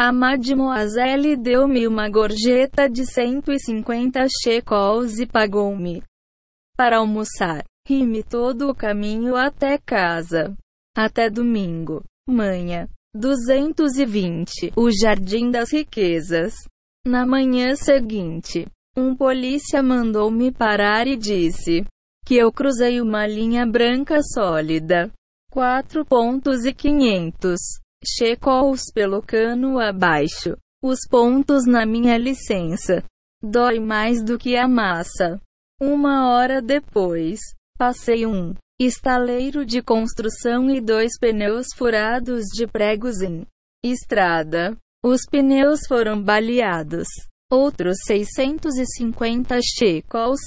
a Mademoiselle deu-me uma gorjeta de 150 shekels e pagou-me para almoçar. Ri-me todo o caminho até casa. Até domingo. Manhã. 220. O Jardim das Riquezas. Na manhã seguinte, um polícia mandou-me parar e disse: que eu cruzei uma linha branca sólida. 4 pontos e 500 shekels pelo cano abaixo. Os pontos na minha licença. Dói mais do que a massa. Uma hora depois, passei um estaleiro de construção e dois pneus furados de pregos em estrada. Os pneus foram baleados. Outros 650 shekels.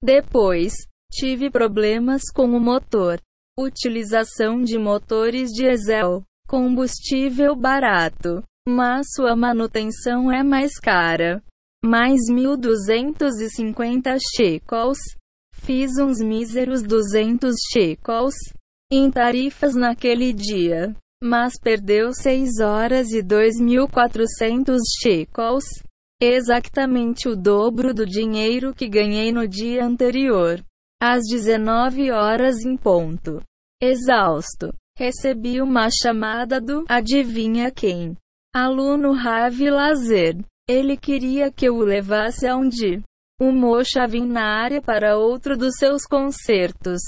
Depois, Tive problemas com o motor. Utilização de motores diesel. Combustível barato. Mas sua manutenção é mais cara. Mais 1.250 shekels. Fiz uns míseros 200 shekels em tarifas naquele dia. Mas perdeu 6 horas e 2.400 shekels. Exatamente o dobro do dinheiro que ganhei no dia anterior às 19 horas em ponto. Exausto, recebi uma chamada do adivinha quem? Aluno Ravi Lazer. Ele queria que eu o levasse aonde? O Mocha vim na área para outro dos seus concertos.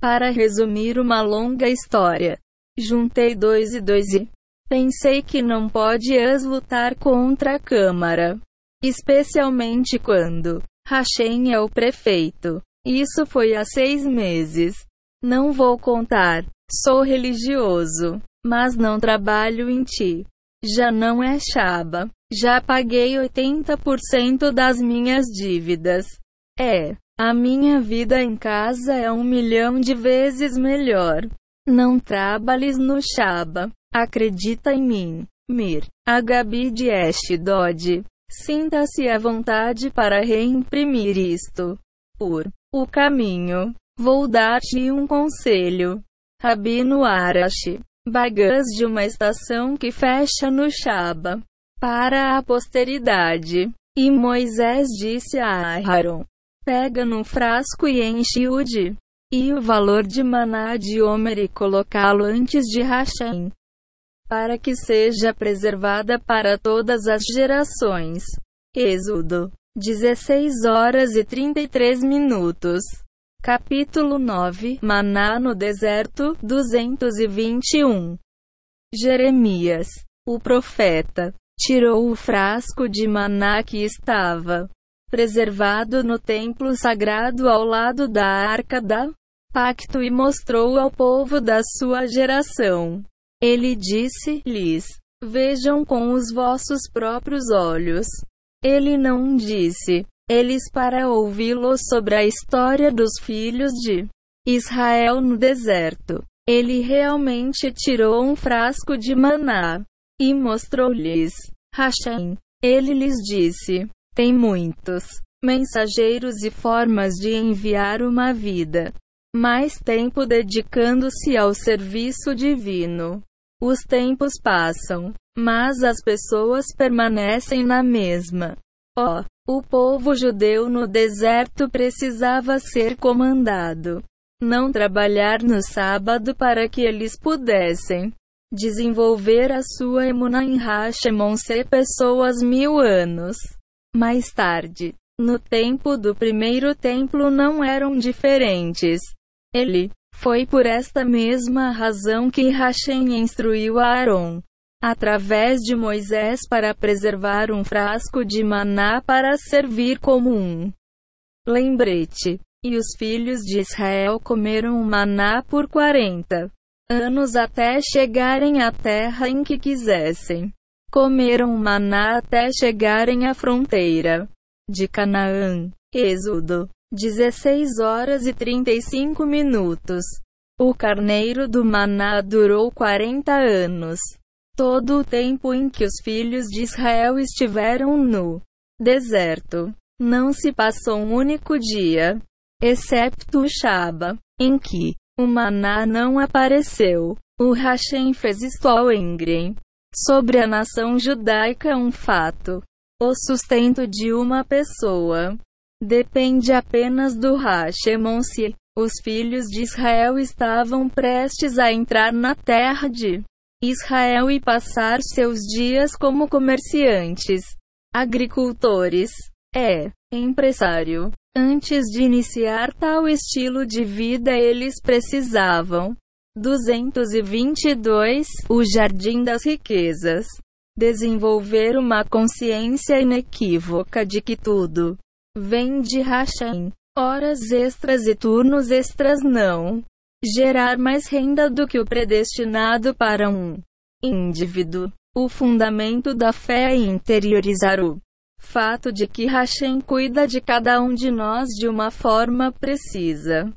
Para resumir uma longa história, juntei dois e dois e pensei que não podias lutar contra a Câmara. Especialmente quando Hashem é o prefeito. Isso foi há seis meses. Não vou contar. Sou religioso, mas não trabalho em ti. já não é chaba. Já paguei 80% das minhas dívidas. É, a minha vida em casa é um milhão de vezes melhor. Não trabalhes no chaba. Acredita em mim. Mir. A Gabi de Ashdod. Sinta-se à vontade para reimprimir isto. Por o caminho. Vou dar-te um conselho. Rabino Arashi. Bagas de uma estação que fecha no Shaba. Para a posteridade. E Moisés disse a Aaron: Pega num frasco e enche-o de. E o valor de maná de Homer e colocá-lo antes de Hashem para que seja preservada para todas as gerações. Êxodo 16 horas e 33 minutos. Capítulo 9 Maná no deserto 221. Jeremias, o profeta, tirou o frasco de maná que estava preservado no templo sagrado ao lado da arca da pacto e mostrou ao povo da sua geração ele disse-lhes: Vejam com os vossos próprios olhos. Ele não disse. Eles para ouvi-lo sobre a história dos filhos de Israel no deserto. Ele realmente tirou um frasco de maná e mostrou-lhes. Hashem. Ele lhes disse: Tem muitos mensageiros e formas de enviar uma vida mais tempo dedicando-se ao serviço divino. Os tempos passam, mas as pessoas permanecem na mesma. Ó, oh, o povo judeu no deserto precisava ser comandado. Não trabalhar no sábado para que eles pudessem desenvolver a sua emuna em Hashemon ser pessoas mil anos. Mais tarde, no tempo do primeiro templo não eram diferentes. Ele foi por esta mesma razão que Hashem instruiu Aaron, através de Moisés, para preservar um frasco de maná para servir como um lembrete. E os filhos de Israel comeram o maná por quarenta anos até chegarem à terra em que quisessem. Comeram o maná até chegarem à fronteira de Canaã. Êxodo 16 horas e 35 minutos. O carneiro do maná durou 40 anos. Todo o tempo em que os filhos de Israel estiveram no deserto. Não se passou um único dia, excepto o Shaba, em que o maná não apareceu. O Hashem fez isto ao Engren. Sobre a nação judaica um fato. O sustento de uma pessoa depende apenas do Hashemon se os filhos de Israel estavam prestes a entrar na terra de Israel e passar seus dias como comerciantes, agricultores, é, empresário. Antes de iniciar tal estilo de vida, eles precisavam 222 O Jardim das Riquezas. Desenvolver uma consciência inequívoca de que tudo vem de. Horas extras e turnos extras não gerar mais renda do que o predestinado para um indivíduo. O fundamento da fé é interiorizar o fato de que Hashem cuida de cada um de nós de uma forma precisa,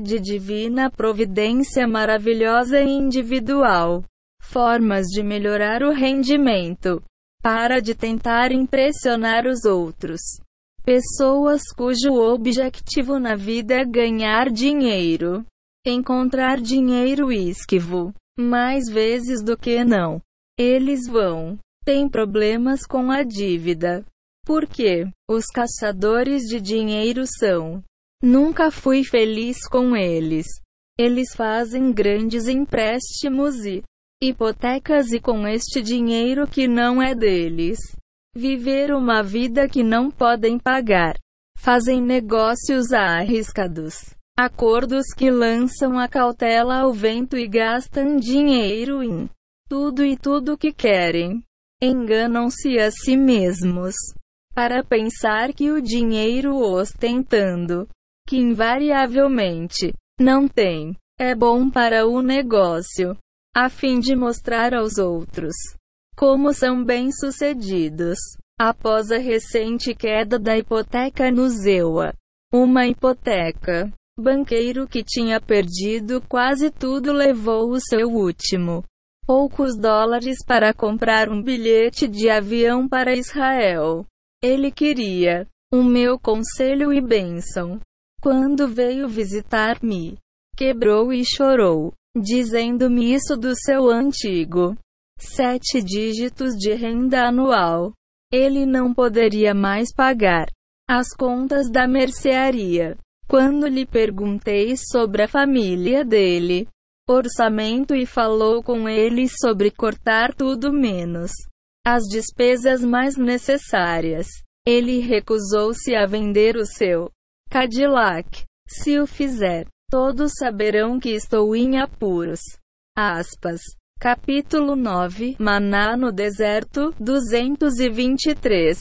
de divina providência maravilhosa e individual. Formas de melhorar o rendimento. Para de tentar impressionar os outros. Pessoas cujo objetivo na vida é ganhar dinheiro. Encontrar dinheiro esquivo. Mais vezes do que não. Eles vão. Tem problemas com a dívida. Porque os caçadores de dinheiro são. Nunca fui feliz com eles. Eles fazem grandes empréstimos e hipotecas e com este dinheiro que não é deles viver uma vida que não podem pagar. Fazem negócios arriscados. Acordos que lançam a cautela ao vento e gastam dinheiro em tudo e tudo que querem. Enganam-se a si mesmos para pensar que o dinheiro ostentando, que invariavelmente não tem, é bom para o negócio, a fim de mostrar aos outros como são bem-sucedidos. Após a recente queda da hipoteca no Zewa, uma hipoteca, banqueiro que tinha perdido quase tudo levou o seu último poucos dólares para comprar um bilhete de avião para Israel. Ele queria o meu conselho e bênção. Quando veio visitar-me, quebrou e chorou, dizendo-me isso do seu antigo sete dígitos de renda anual. Ele não poderia mais pagar as contas da mercearia. Quando lhe perguntei sobre a família dele, orçamento e falou com ele sobre cortar tudo menos as despesas mais necessárias. Ele recusou-se a vender o seu Cadillac. Se o fizer, todos saberão que estou em apuros. Aspas. Capítulo 9 Maná no deserto 223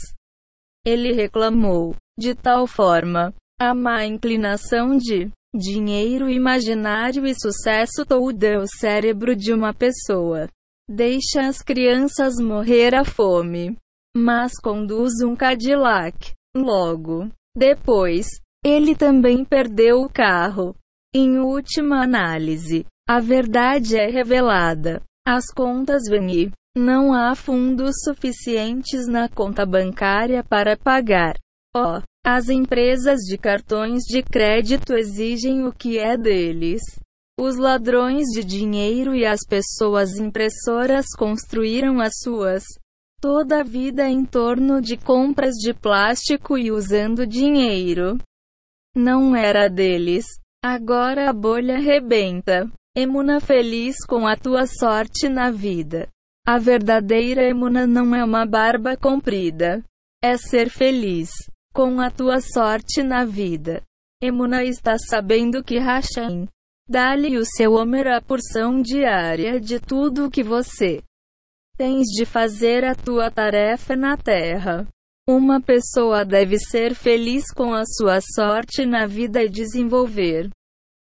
Ele reclamou, de tal forma, a má inclinação de dinheiro imaginário e sucesso toda o cérebro de uma pessoa. Deixa as crianças morrer à fome. Mas conduz um Cadillac. Logo depois, ele também perdeu o carro. Em última análise, a verdade é revelada. As contas vêm e não há fundos suficientes na conta bancária para pagar. Oh, as empresas de cartões de crédito exigem o que é deles. Os ladrões de dinheiro e as pessoas impressoras construíram as suas toda a vida em torno de compras de plástico e usando dinheiro. Não era deles. Agora a bolha rebenta. Emuna feliz com a tua sorte na vida. A verdadeira emuna não é uma barba comprida. É ser feliz com a tua sorte na vida. Emuna está sabendo que Hashem dá-lhe o seu Homer a porção diária de tudo o que você tens de fazer a tua tarefa na terra. Uma pessoa deve ser feliz com a sua sorte na vida e desenvolver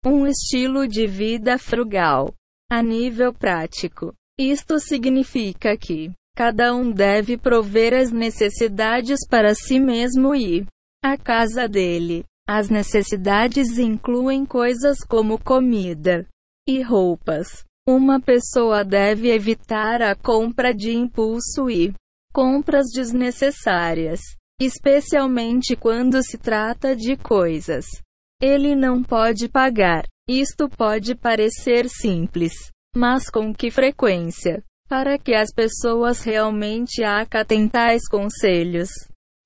um estilo de vida frugal. A nível prático, isto significa que Cada um deve prover as necessidades para si mesmo e a casa dele. As necessidades incluem coisas como comida e roupas. Uma pessoa deve evitar a compra de impulso e compras desnecessárias, especialmente quando se trata de coisas ele não pode pagar. Isto pode parecer simples, mas com que frequência? para que as pessoas realmente acatem tais conselhos.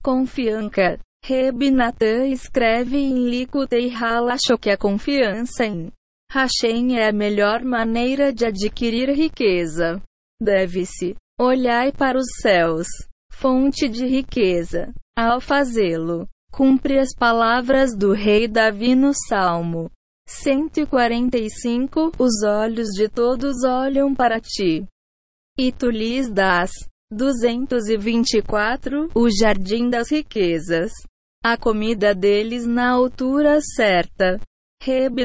Confiança. Reb Natan escreve em Likutei Halacho que a confiança em Hashem é a melhor maneira de adquirir riqueza. Deve-se olhar para os céus, fonte de riqueza. Ao fazê-lo, cumpre as palavras do rei Davi no Salmo 145: Os olhos de todos olham para ti. E tu lhes das 224 o jardim das riquezas. A comida deles na altura certa. Reb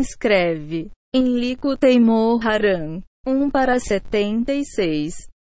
escreve em Liku Teimor Haran 1 para 76.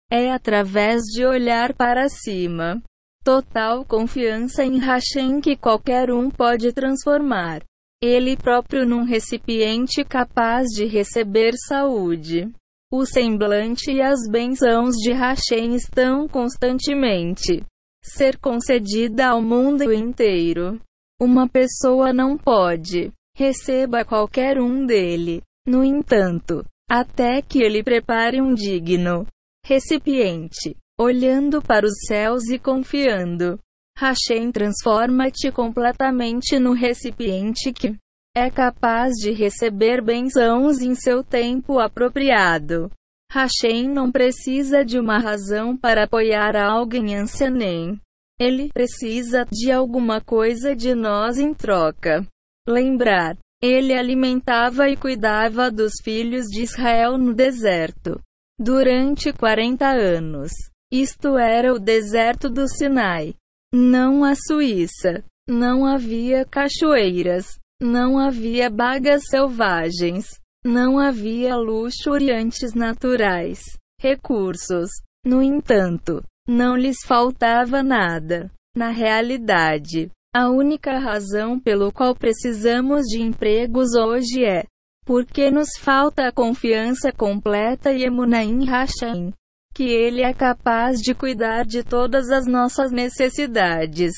É através de olhar para cima. Total confiança em Hashem que qualquer um pode transformar ele próprio num recipiente capaz de receber saúde. O semblante e as bênçãos de Hashem estão constantemente ser concedida ao mundo inteiro. Uma pessoa não pode receba qualquer um dele. No entanto, até que ele prepare um digno recipiente, olhando para os céus e confiando. Hashem transforma-te completamente no recipiente que é capaz de receber bênçãos em seu tempo apropriado. Hashem não precisa de uma razão para apoiar alguém ancianem. Ele precisa de alguma coisa de nós em troca. Lembrar. Ele alimentava e cuidava dos filhos de Israel no deserto. Durante 40 anos. Isto era o deserto do Sinai. Não a Suíça. Não havia cachoeiras. Não havia bagas selvagens. Não havia luxuriantes naturais. recursos. No entanto, não lhes faltava nada. Na realidade, a única razão pelo qual precisamos de empregos hoje é porque nos falta a confiança completa e emuna em Hashem, que Ele é capaz de cuidar de todas as nossas necessidades.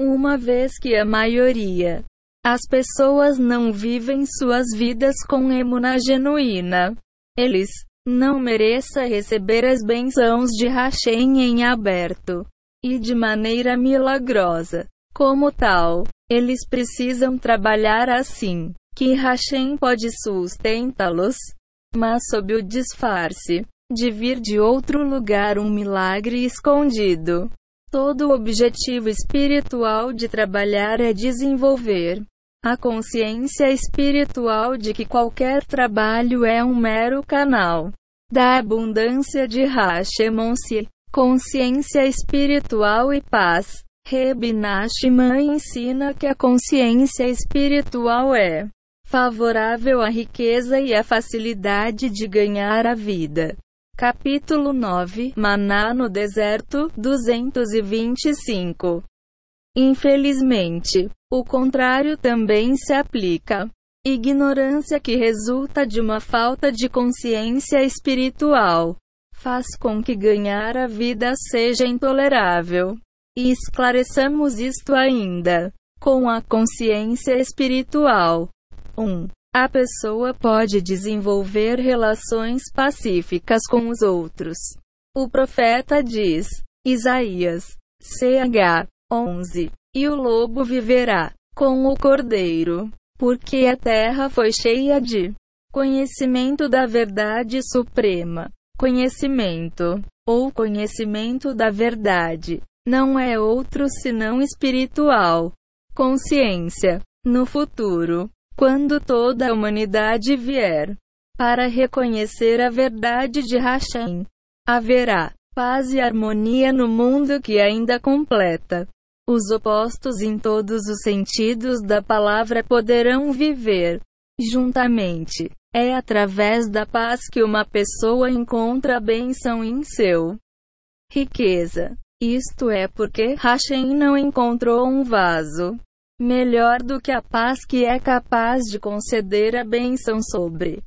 Uma vez que a maioria, as pessoas não vivem suas vidas com emuna genuína, eles não mereça receber as bênçãos de Hashem em aberto e de maneira milagrosa. Como tal, eles precisam trabalhar assim que Hashem pode sustentá-los, mas sob o disfarce de vir de outro lugar um milagre escondido. Todo o objetivo espiritual de trabalhar é desenvolver a consciência espiritual de que qualquer trabalho é um mero canal da abundância de Hashemon-se, consciência espiritual e paz. Reb ensina que a consciência espiritual é favorável à riqueza e à facilidade de ganhar a vida. Capítulo 9 Maná no deserto 225 Infelizmente, o contrário também se aplica. Ignorância que resulta de uma falta de consciência espiritual faz com que ganhar a vida seja intolerável. E esclareçamos isto ainda. Com a consciência espiritual, 1. A pessoa pode desenvolver relações pacíficas com os outros. O profeta diz, Isaías, CH 11: E o lobo viverá com o cordeiro, porque a terra foi cheia de conhecimento da verdade suprema. Conhecimento, ou conhecimento da verdade, não é outro senão espiritual. Consciência. No futuro, quando toda a humanidade vier para reconhecer a verdade de Hashem, haverá paz e harmonia no mundo que ainda completa. Os opostos em todos os sentidos da palavra poderão viver juntamente. É através da paz que uma pessoa encontra a bênção em seu riqueza. Isto é porque Hashem não encontrou um vaso melhor do que a paz que é capaz de conceder a bênção sobre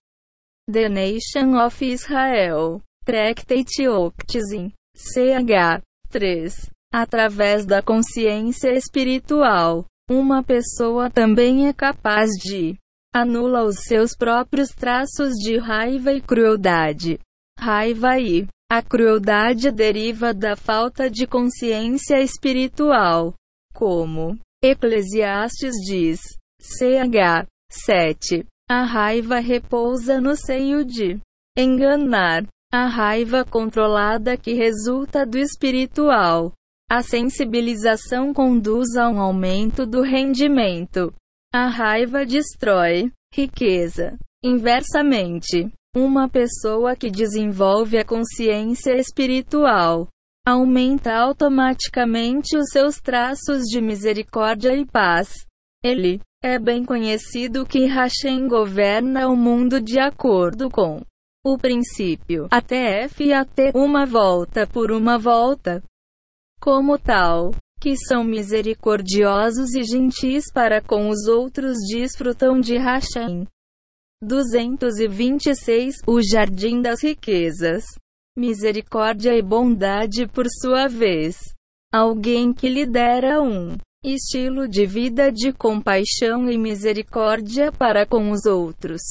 The Nation of Israel. Tractate Octizin. CH. 3. Através da consciência espiritual, uma pessoa também é capaz de anula os seus próprios traços de raiva e crueldade. Raiva e a crueldade deriva da falta de consciência espiritual, como Eclesiastes diz. CH 7. A raiva repousa no seio de enganar. A raiva controlada que resulta do espiritual. A sensibilização conduz a um aumento do rendimento. A raiva destrói riqueza. Inversamente, uma pessoa que desenvolve a consciência espiritual aumenta automaticamente os seus traços de misericórdia e paz. Ele é bem conhecido que Hashem governa o mundo de acordo com o princípio até F e até uma volta por uma volta. Como tal, que são misericordiosos e gentis para com os outros desfrutam de Hashem. 226 O Jardim das Riquezas misericórdia e bondade por sua vez. Alguém que lidera um estilo de vida de compaixão e misericórdia para com os outros.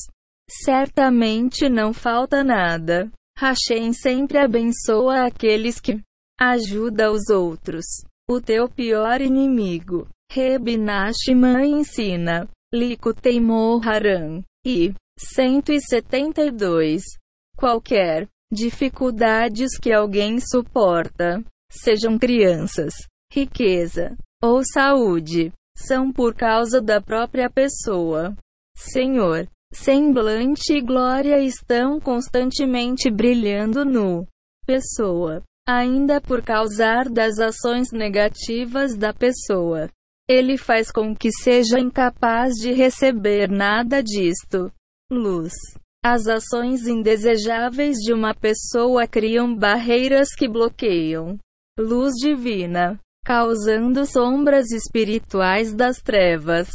Certamente não falta nada. Hashem sempre abençoa aqueles que ajuda os outros. O teu pior inimigo. Reb ensina. Likutei Moharan. I. 172. Qualquer dificuldades que alguém suporta, sejam crianças, riqueza ou saúde, são por causa da própria pessoa. Senhor, semblante e glória estão constantemente brilhando no pessoa, ainda por causar das ações negativas da pessoa. Ele faz com que seja incapaz de receber nada disto. Luz As ações indesejáveis de uma pessoa criam barreiras que bloqueiam luz divina, causando sombras espirituais das trevas.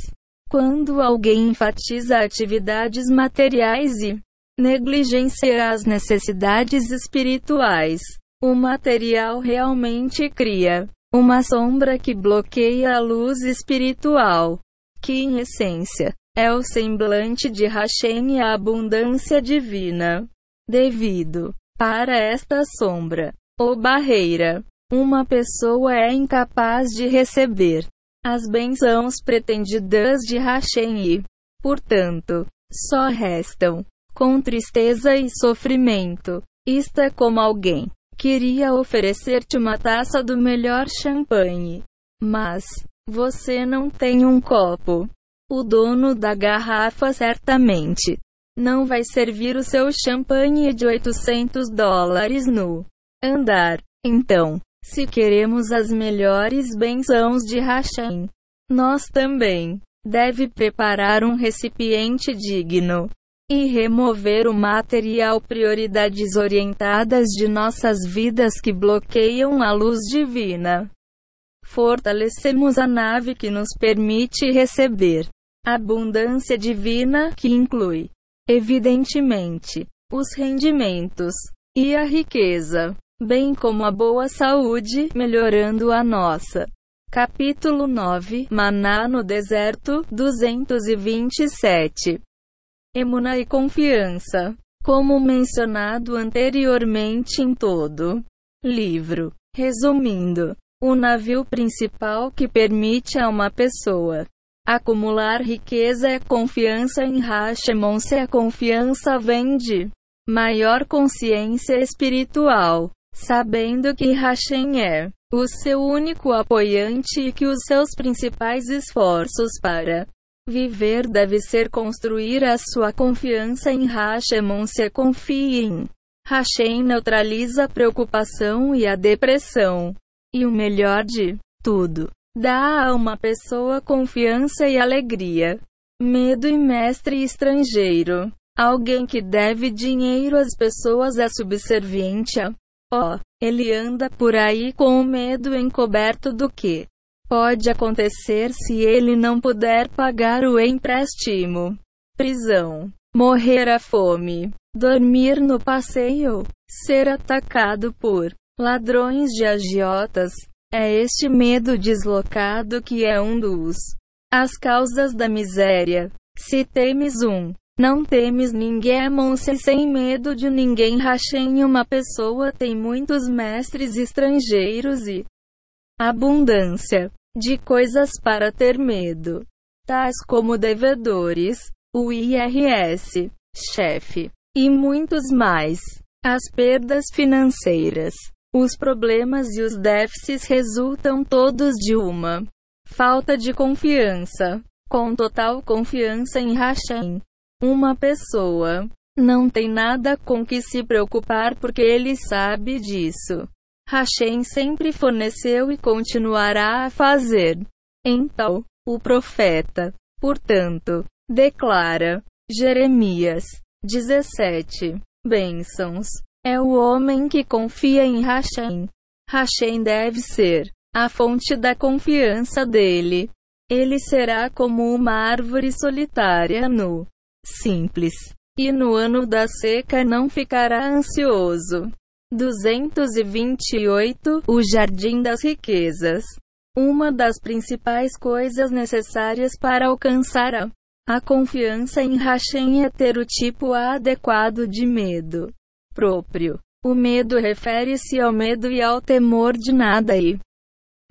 Quando alguém enfatiza atividades materiais e negligencia as necessidades espirituais, o material realmente cria uma sombra que bloqueia a luz espiritual, que em essência é o semblante de Hashem e a abundância divina. Devido para esta sombra ou barreira, uma pessoa é incapaz de receber as bênçãos pretendidas de Hashem e, portanto, só restam com tristeza e sofrimento. Isto é como alguém queria oferecer-te uma taça do melhor champanhe, mas você não tem um copo. O dono da garrafa certamente não vai servir o seu champanhe de 800 dólares no andar. Então, se queremos as melhores bênçãos de Hashem, nós também deve preparar um recipiente digno e remover o material prioridades orientadas de nossas vidas que bloqueiam a luz divina. Fortalecemos a nave que nos permite receber abundância divina, que inclui, evidentemente, os rendimentos e a riqueza, bem como a boa saúde, melhorando a nossa. Capítulo 9 Maná no Deserto 227 Emuna e confiança. Como mencionado anteriormente em todo livro. Resumindo, o navio principal que permite a uma pessoa Acumular riqueza é confiança em Hashemon se a confiança vem de maior consciência espiritual, sabendo que Hashem é o seu único apoiante e que os seus principais esforços para viver deve ser construir a sua confiança em Hashemon se confie em Hashem neutraliza a preocupação e a depressão. E o melhor de tudo, Dá a uma pessoa confiança e alegria. Medo e mestre estrangeiro. Alguém que deve dinheiro às pessoas é subserviente a. Oh, ele anda por aí com o medo encoberto do que pode acontecer se ele não puder pagar o empréstimo. Prisão. Morrer à fome. Dormir no passeio. Ser atacado por ladrões de agiotas. É este medo deslocado que é um dos as causas da miséria. Se temes um, não temes ninguém, monse sem medo de ninguém. Rachem uma pessoa tem muitos mestres estrangeiros e abundância de coisas para ter medo, tais como devedores, o IRS, chefe e muitos mais. As perdas financeiras os problemas e os déficits resultam todos de uma falta de confiança. Com total confiança em Hashem, uma pessoa não tem nada com que se preocupar porque ele sabe disso. Hashem sempre forneceu e continuará a fazer. Então, o profeta, portanto, declara, Jeremias 17: Bênçãos é o homem que confia em Hashem. Hashem deve ser a fonte da confiança dele. Ele será como uma árvore solitária no simples. E no ano da seca não ficará ansioso. 228 O Jardim das Riquezas. Uma das principais coisas necessárias para alcançar a, a confiança em Hashem é ter o tipo adequado de medo próprio. O medo refere-se ao medo e ao temor de nada e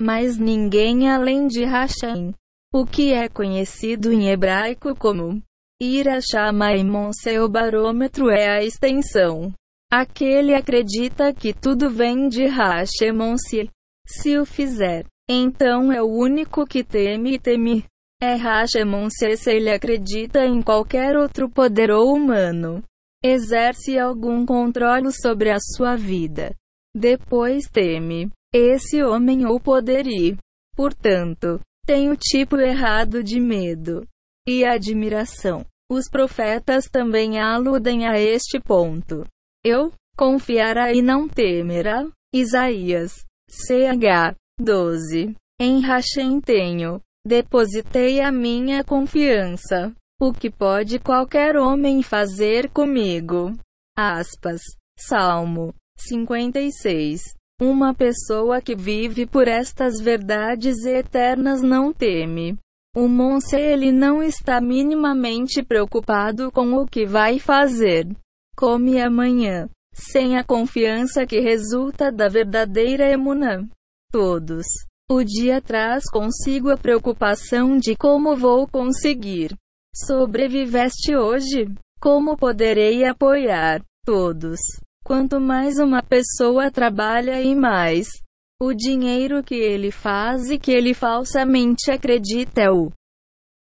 mas ninguém além de Hashem. O que é conhecido em hebraico como Ira Shamaimon, seu barômetro é a extensão. Aquele acredita que tudo vem de Hashemon se, se o fizer. Então é o único que teme e teme. É Hashemon se ele acredita em qualquer outro poder ou humano exerce algum controle sobre a sua vida. Depois teme esse homem ou poder e, portanto, tem o tipo errado de medo e admiração. Os profetas também aludem a este ponto. Eu confiará e não temerá. Isaías. CH. 12. Em Hashem tenho. Depositei a minha confiança. O que pode qualquer homem fazer comigo? Aspas. Salmo 56. Uma pessoa que vive por estas verdades eternas não teme. O Monse ele não está minimamente preocupado com o que vai fazer. Come amanhã, sem a confiança que resulta da verdadeira emunã. Todos. O dia traz consigo a preocupação de como vou conseguir. Sobreviveste hoje? Como poderei apoiar? Todos. Quanto mais uma pessoa trabalha e mais o dinheiro que ele faz e que ele falsamente acredita é o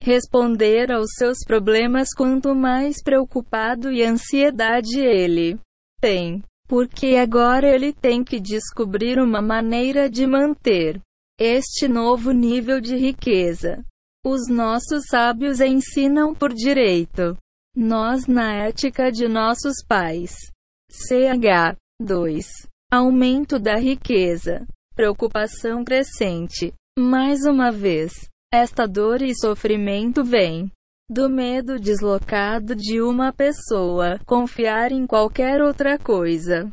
responder aos seus problemas quanto mais preocupado e ansiedade ele tem, porque agora ele tem que descobrir uma maneira de manter este novo nível de riqueza. Os nossos sábios ensinam por direito. Nós na ética de nossos pais. CH 2. Aumento da riqueza. Preocupação crescente. Mais uma vez, esta dor e sofrimento vem do medo deslocado de uma pessoa confiar em qualquer outra coisa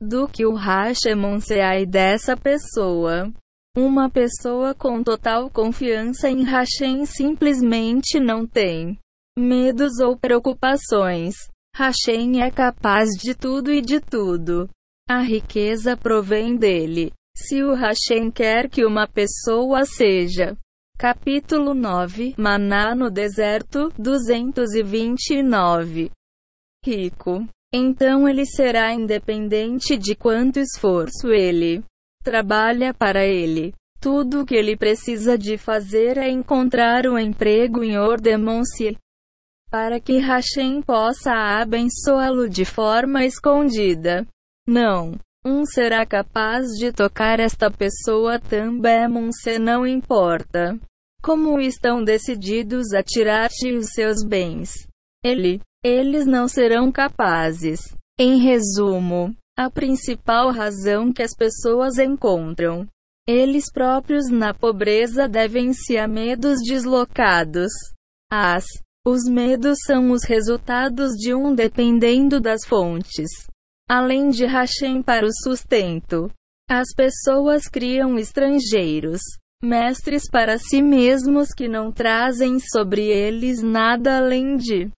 do que o Hashemon-Seai dessa pessoa. Uma pessoa com total confiança em Hashem simplesmente não tem medos ou preocupações. Hashem é capaz de tudo e de tudo. A riqueza provém dele. Se o Hashem quer que uma pessoa seja. Capítulo 9 Maná no deserto 229 Rico. Então ele será independente de quanto esforço ele trabalha para ele. Tudo o que ele precisa de fazer é encontrar um emprego em Ordemonce, para que Hashem possa abençoá-lo de forma escondida. Não. Um será capaz de tocar esta pessoa também, se não importa. Como estão decididos a tirar-te os seus bens. Ele, eles não serão capazes. Em resumo, a principal razão que as pessoas encontram eles próprios na pobreza devem-se a medos deslocados. As os medos são os resultados de um dependendo das fontes. Além de Hashem para o sustento, as pessoas criam estrangeiros, mestres para si mesmos que não trazem sobre eles nada além de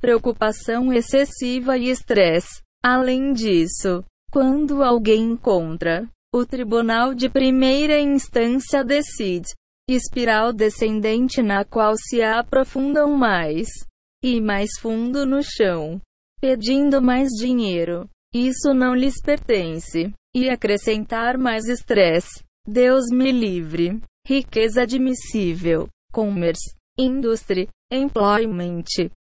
preocupação excessiva e estresse. Além disso, quando alguém encontra, o tribunal de primeira instância decide, espiral descendente na qual se aprofundam mais e mais fundo no chão, pedindo mais dinheiro. Isso não lhes pertence. E acrescentar mais estresse. Deus me livre. Riqueza admissível. Commerce. Industry. Employment.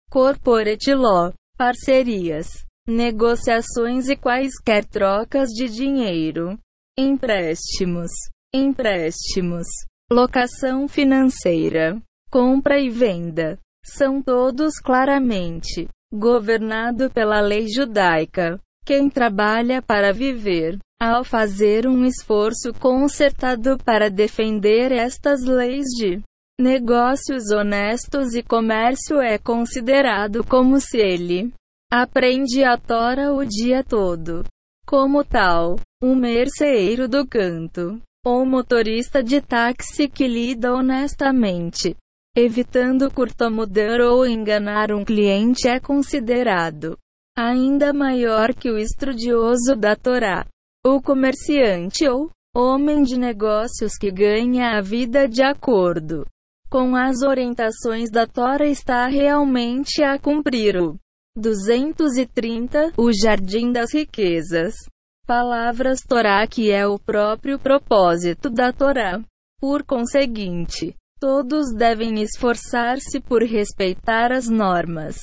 Corporate law. Parcerias negociações e quaisquer trocas de dinheiro, empréstimos, empréstimos, locação financeira, compra e venda, são todos claramente governado pela lei judaica. Quem trabalha para viver, ao fazer um esforço concertado para defender estas leis de negócios honestos e comércio é considerado como se ele Aprende a tora o dia todo. Como tal, um merceeiro do canto, ou motorista de táxi que lida honestamente, evitando curtomudar ou enganar um cliente é considerado ainda maior que o estudioso da Torá. O comerciante ou homem de negócios que ganha a vida de acordo com as orientações da Tora está realmente a cumprir o 230 O Jardim das Riquezas. Palavras Torá que é o próprio propósito da Torá. Por conseguinte, todos devem esforçar-se por respeitar as normas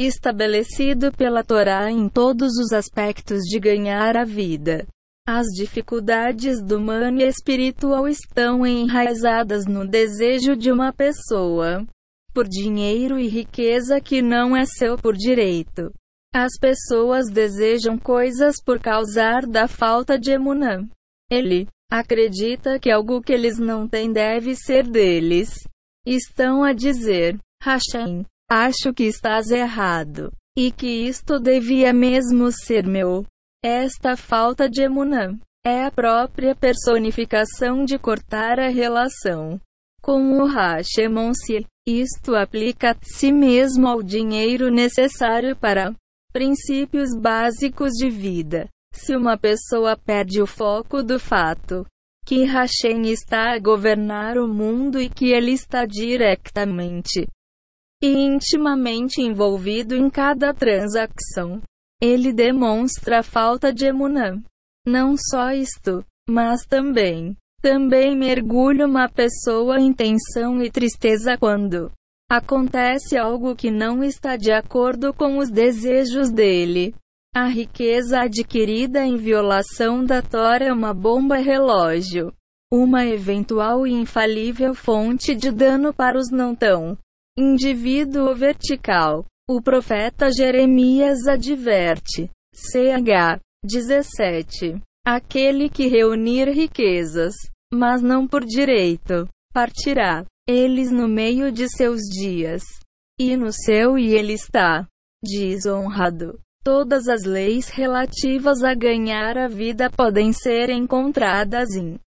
estabelecido pela Torá em todos os aspectos de ganhar a vida. As dificuldades do humano espiritual estão enraizadas no desejo de uma pessoa por dinheiro e riqueza que não é seu por direito. As pessoas desejam coisas por causa da falta de emunã. Ele acredita que algo que eles não têm deve ser deles. Estão a dizer, Hashem, acho que estás errado. E que isto devia mesmo ser meu. Esta falta de emunã é a própria personificação de cortar a relação com o Hashemon-se. Isto aplica-se mesmo ao dinheiro necessário para princípios básicos de vida. Se uma pessoa perde o foco do fato que Hashem está a governar o mundo e que ele está diretamente e intimamente envolvido em cada transação, ele demonstra falta de emunã. Não só isto, mas também também mergulha uma pessoa em tensão e tristeza quando acontece algo que não está de acordo com os desejos dele. A riqueza adquirida em violação da Tora é uma bomba relógio, uma eventual e infalível fonte de dano para os não tão indivíduo vertical. O profeta Jeremias adverte. CH 17. Aquele que reunir riquezas mas não por direito. Partirá eles no meio de seus dias, e no seu e ele está desonrado. Todas as leis relativas a ganhar a vida podem ser encontradas em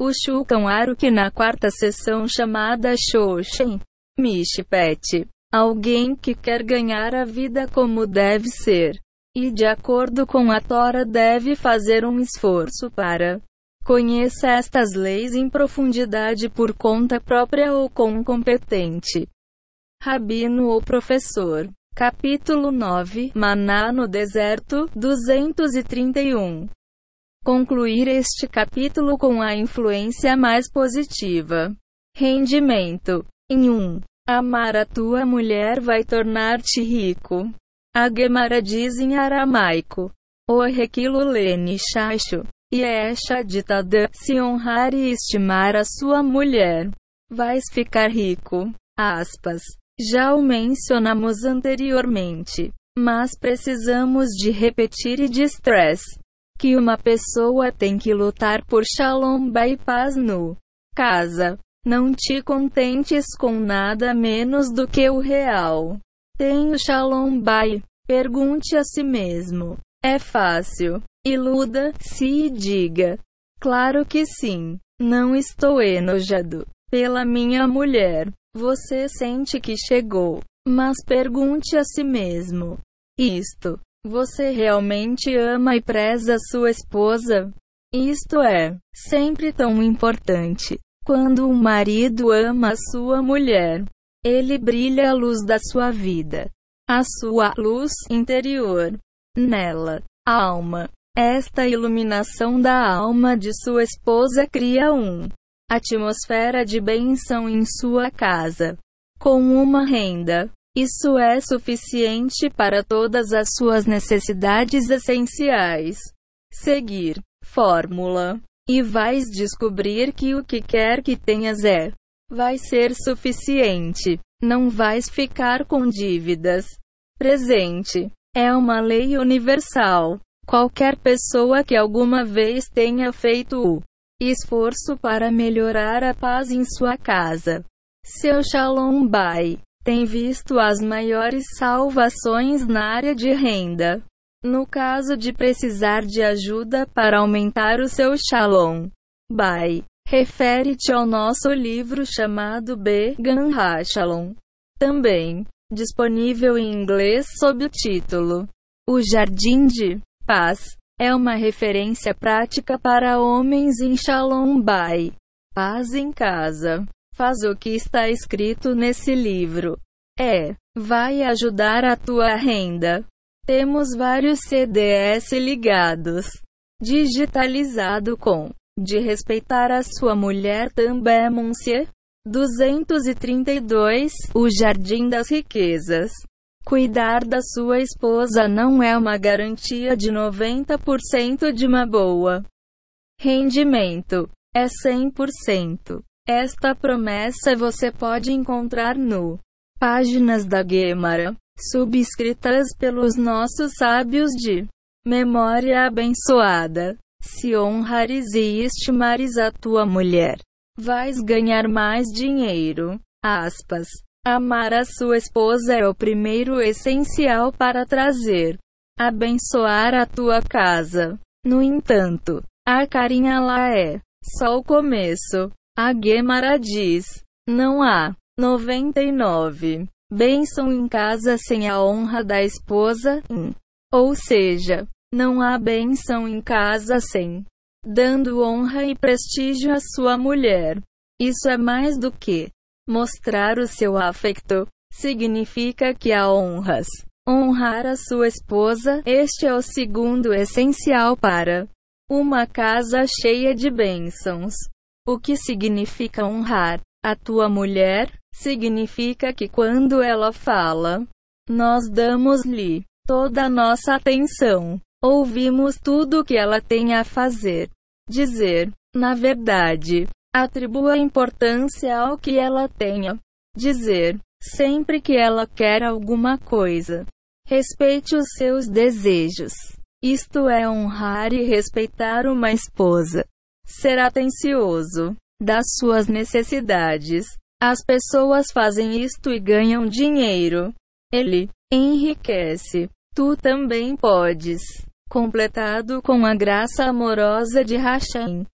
o Shulchan Aruch na quarta sessão chamada Shoshen Mishpet. Alguém que quer ganhar a vida como deve ser, e de acordo com a Tora deve fazer um esforço para Conheça estas leis em profundidade por conta própria ou com um competente rabino ou professor. Capítulo 9 Maná no deserto 231 Concluir este capítulo com a influência mais positiva. Rendimento. Em 1. Um, amar a tua mulher vai tornar-te rico. A Gemara diz em aramaico. O requilo lene chacho. E é ditadã, se honrar e estimar a sua mulher, vais ficar rico. Aspas. Já o mencionamos anteriormente, mas precisamos de repetir e de stress que uma pessoa tem que lutar por shalom e paz no casa. Não te contentes com nada menos do que o real. Tenho shalom bay. Pergunte a si mesmo. É fácil. Iluda-se e diga: Claro que sim. Não estou enojado pela minha mulher. Você sente que chegou, mas pergunte a si mesmo: Isto, você realmente ama e preza sua esposa? Isto é sempre tão importante. Quando um marido ama a sua mulher, ele brilha a luz da sua vida, a sua luz interior. Nela, a alma esta iluminação da alma de sua esposa cria um atmosfera de bênção em sua casa. Com uma renda, isso é suficiente para todas as suas necessidades essenciais. Seguir fórmula e vais descobrir que o que quer que tenhas é vai ser suficiente. Não vais ficar com dívidas. Presente é uma lei universal. Qualquer pessoa que alguma vez tenha feito o esforço para melhorar a paz em sua casa, seu Shalom Bay, tem visto as maiores salvações na área de renda. No caso de precisar de ajuda para aumentar o seu Shalom Bay, refere-te ao nosso livro chamado B. Gan Shalom, também disponível em inglês sob o título O Jardim de Paz é uma referência prática para homens em Shalom Bay. Paz em casa. Faz o que está escrito nesse livro. É, vai ajudar a tua renda. Temos vários CDS ligados. Digitalizado com de respeitar a sua mulher também, Monsieur. 232 O Jardim das Riquezas. Cuidar da sua esposa não é uma garantia de 90% de uma boa rendimento. É 100%. Esta promessa você pode encontrar no Páginas da Guemara, subscritas pelos nossos sábios de memória abençoada. Se honrares e estimares a tua mulher, vais ganhar mais dinheiro. Aspas. Amar a sua esposa é o primeiro essencial para trazer abençoar a tua casa. No entanto, a carinha lá é só o começo. A Gemara diz: não há 99 bênção em casa sem a honra da esposa. Ou seja, não há bênção em casa sem dando honra e prestígio à sua mulher. Isso é mais do que mostrar o seu afeto. Significa que a honras. Honrar a sua esposa, este é o segundo essencial para uma casa cheia de bênçãos. O que significa honrar a tua mulher? Significa que quando ela fala, nós damos-lhe toda a nossa atenção. Ouvimos tudo o que ela tem a fazer. Dizer, na verdade, atribua importância ao que ela tenha. Dizer, sempre que ela quer alguma coisa. Respeite os seus desejos. Isto é honrar e respeitar uma esposa. Ser atencioso das suas necessidades. As pessoas fazem isto e ganham dinheiro. Ele enriquece. Tu também podes. Completado com a graça amorosa de Hashem.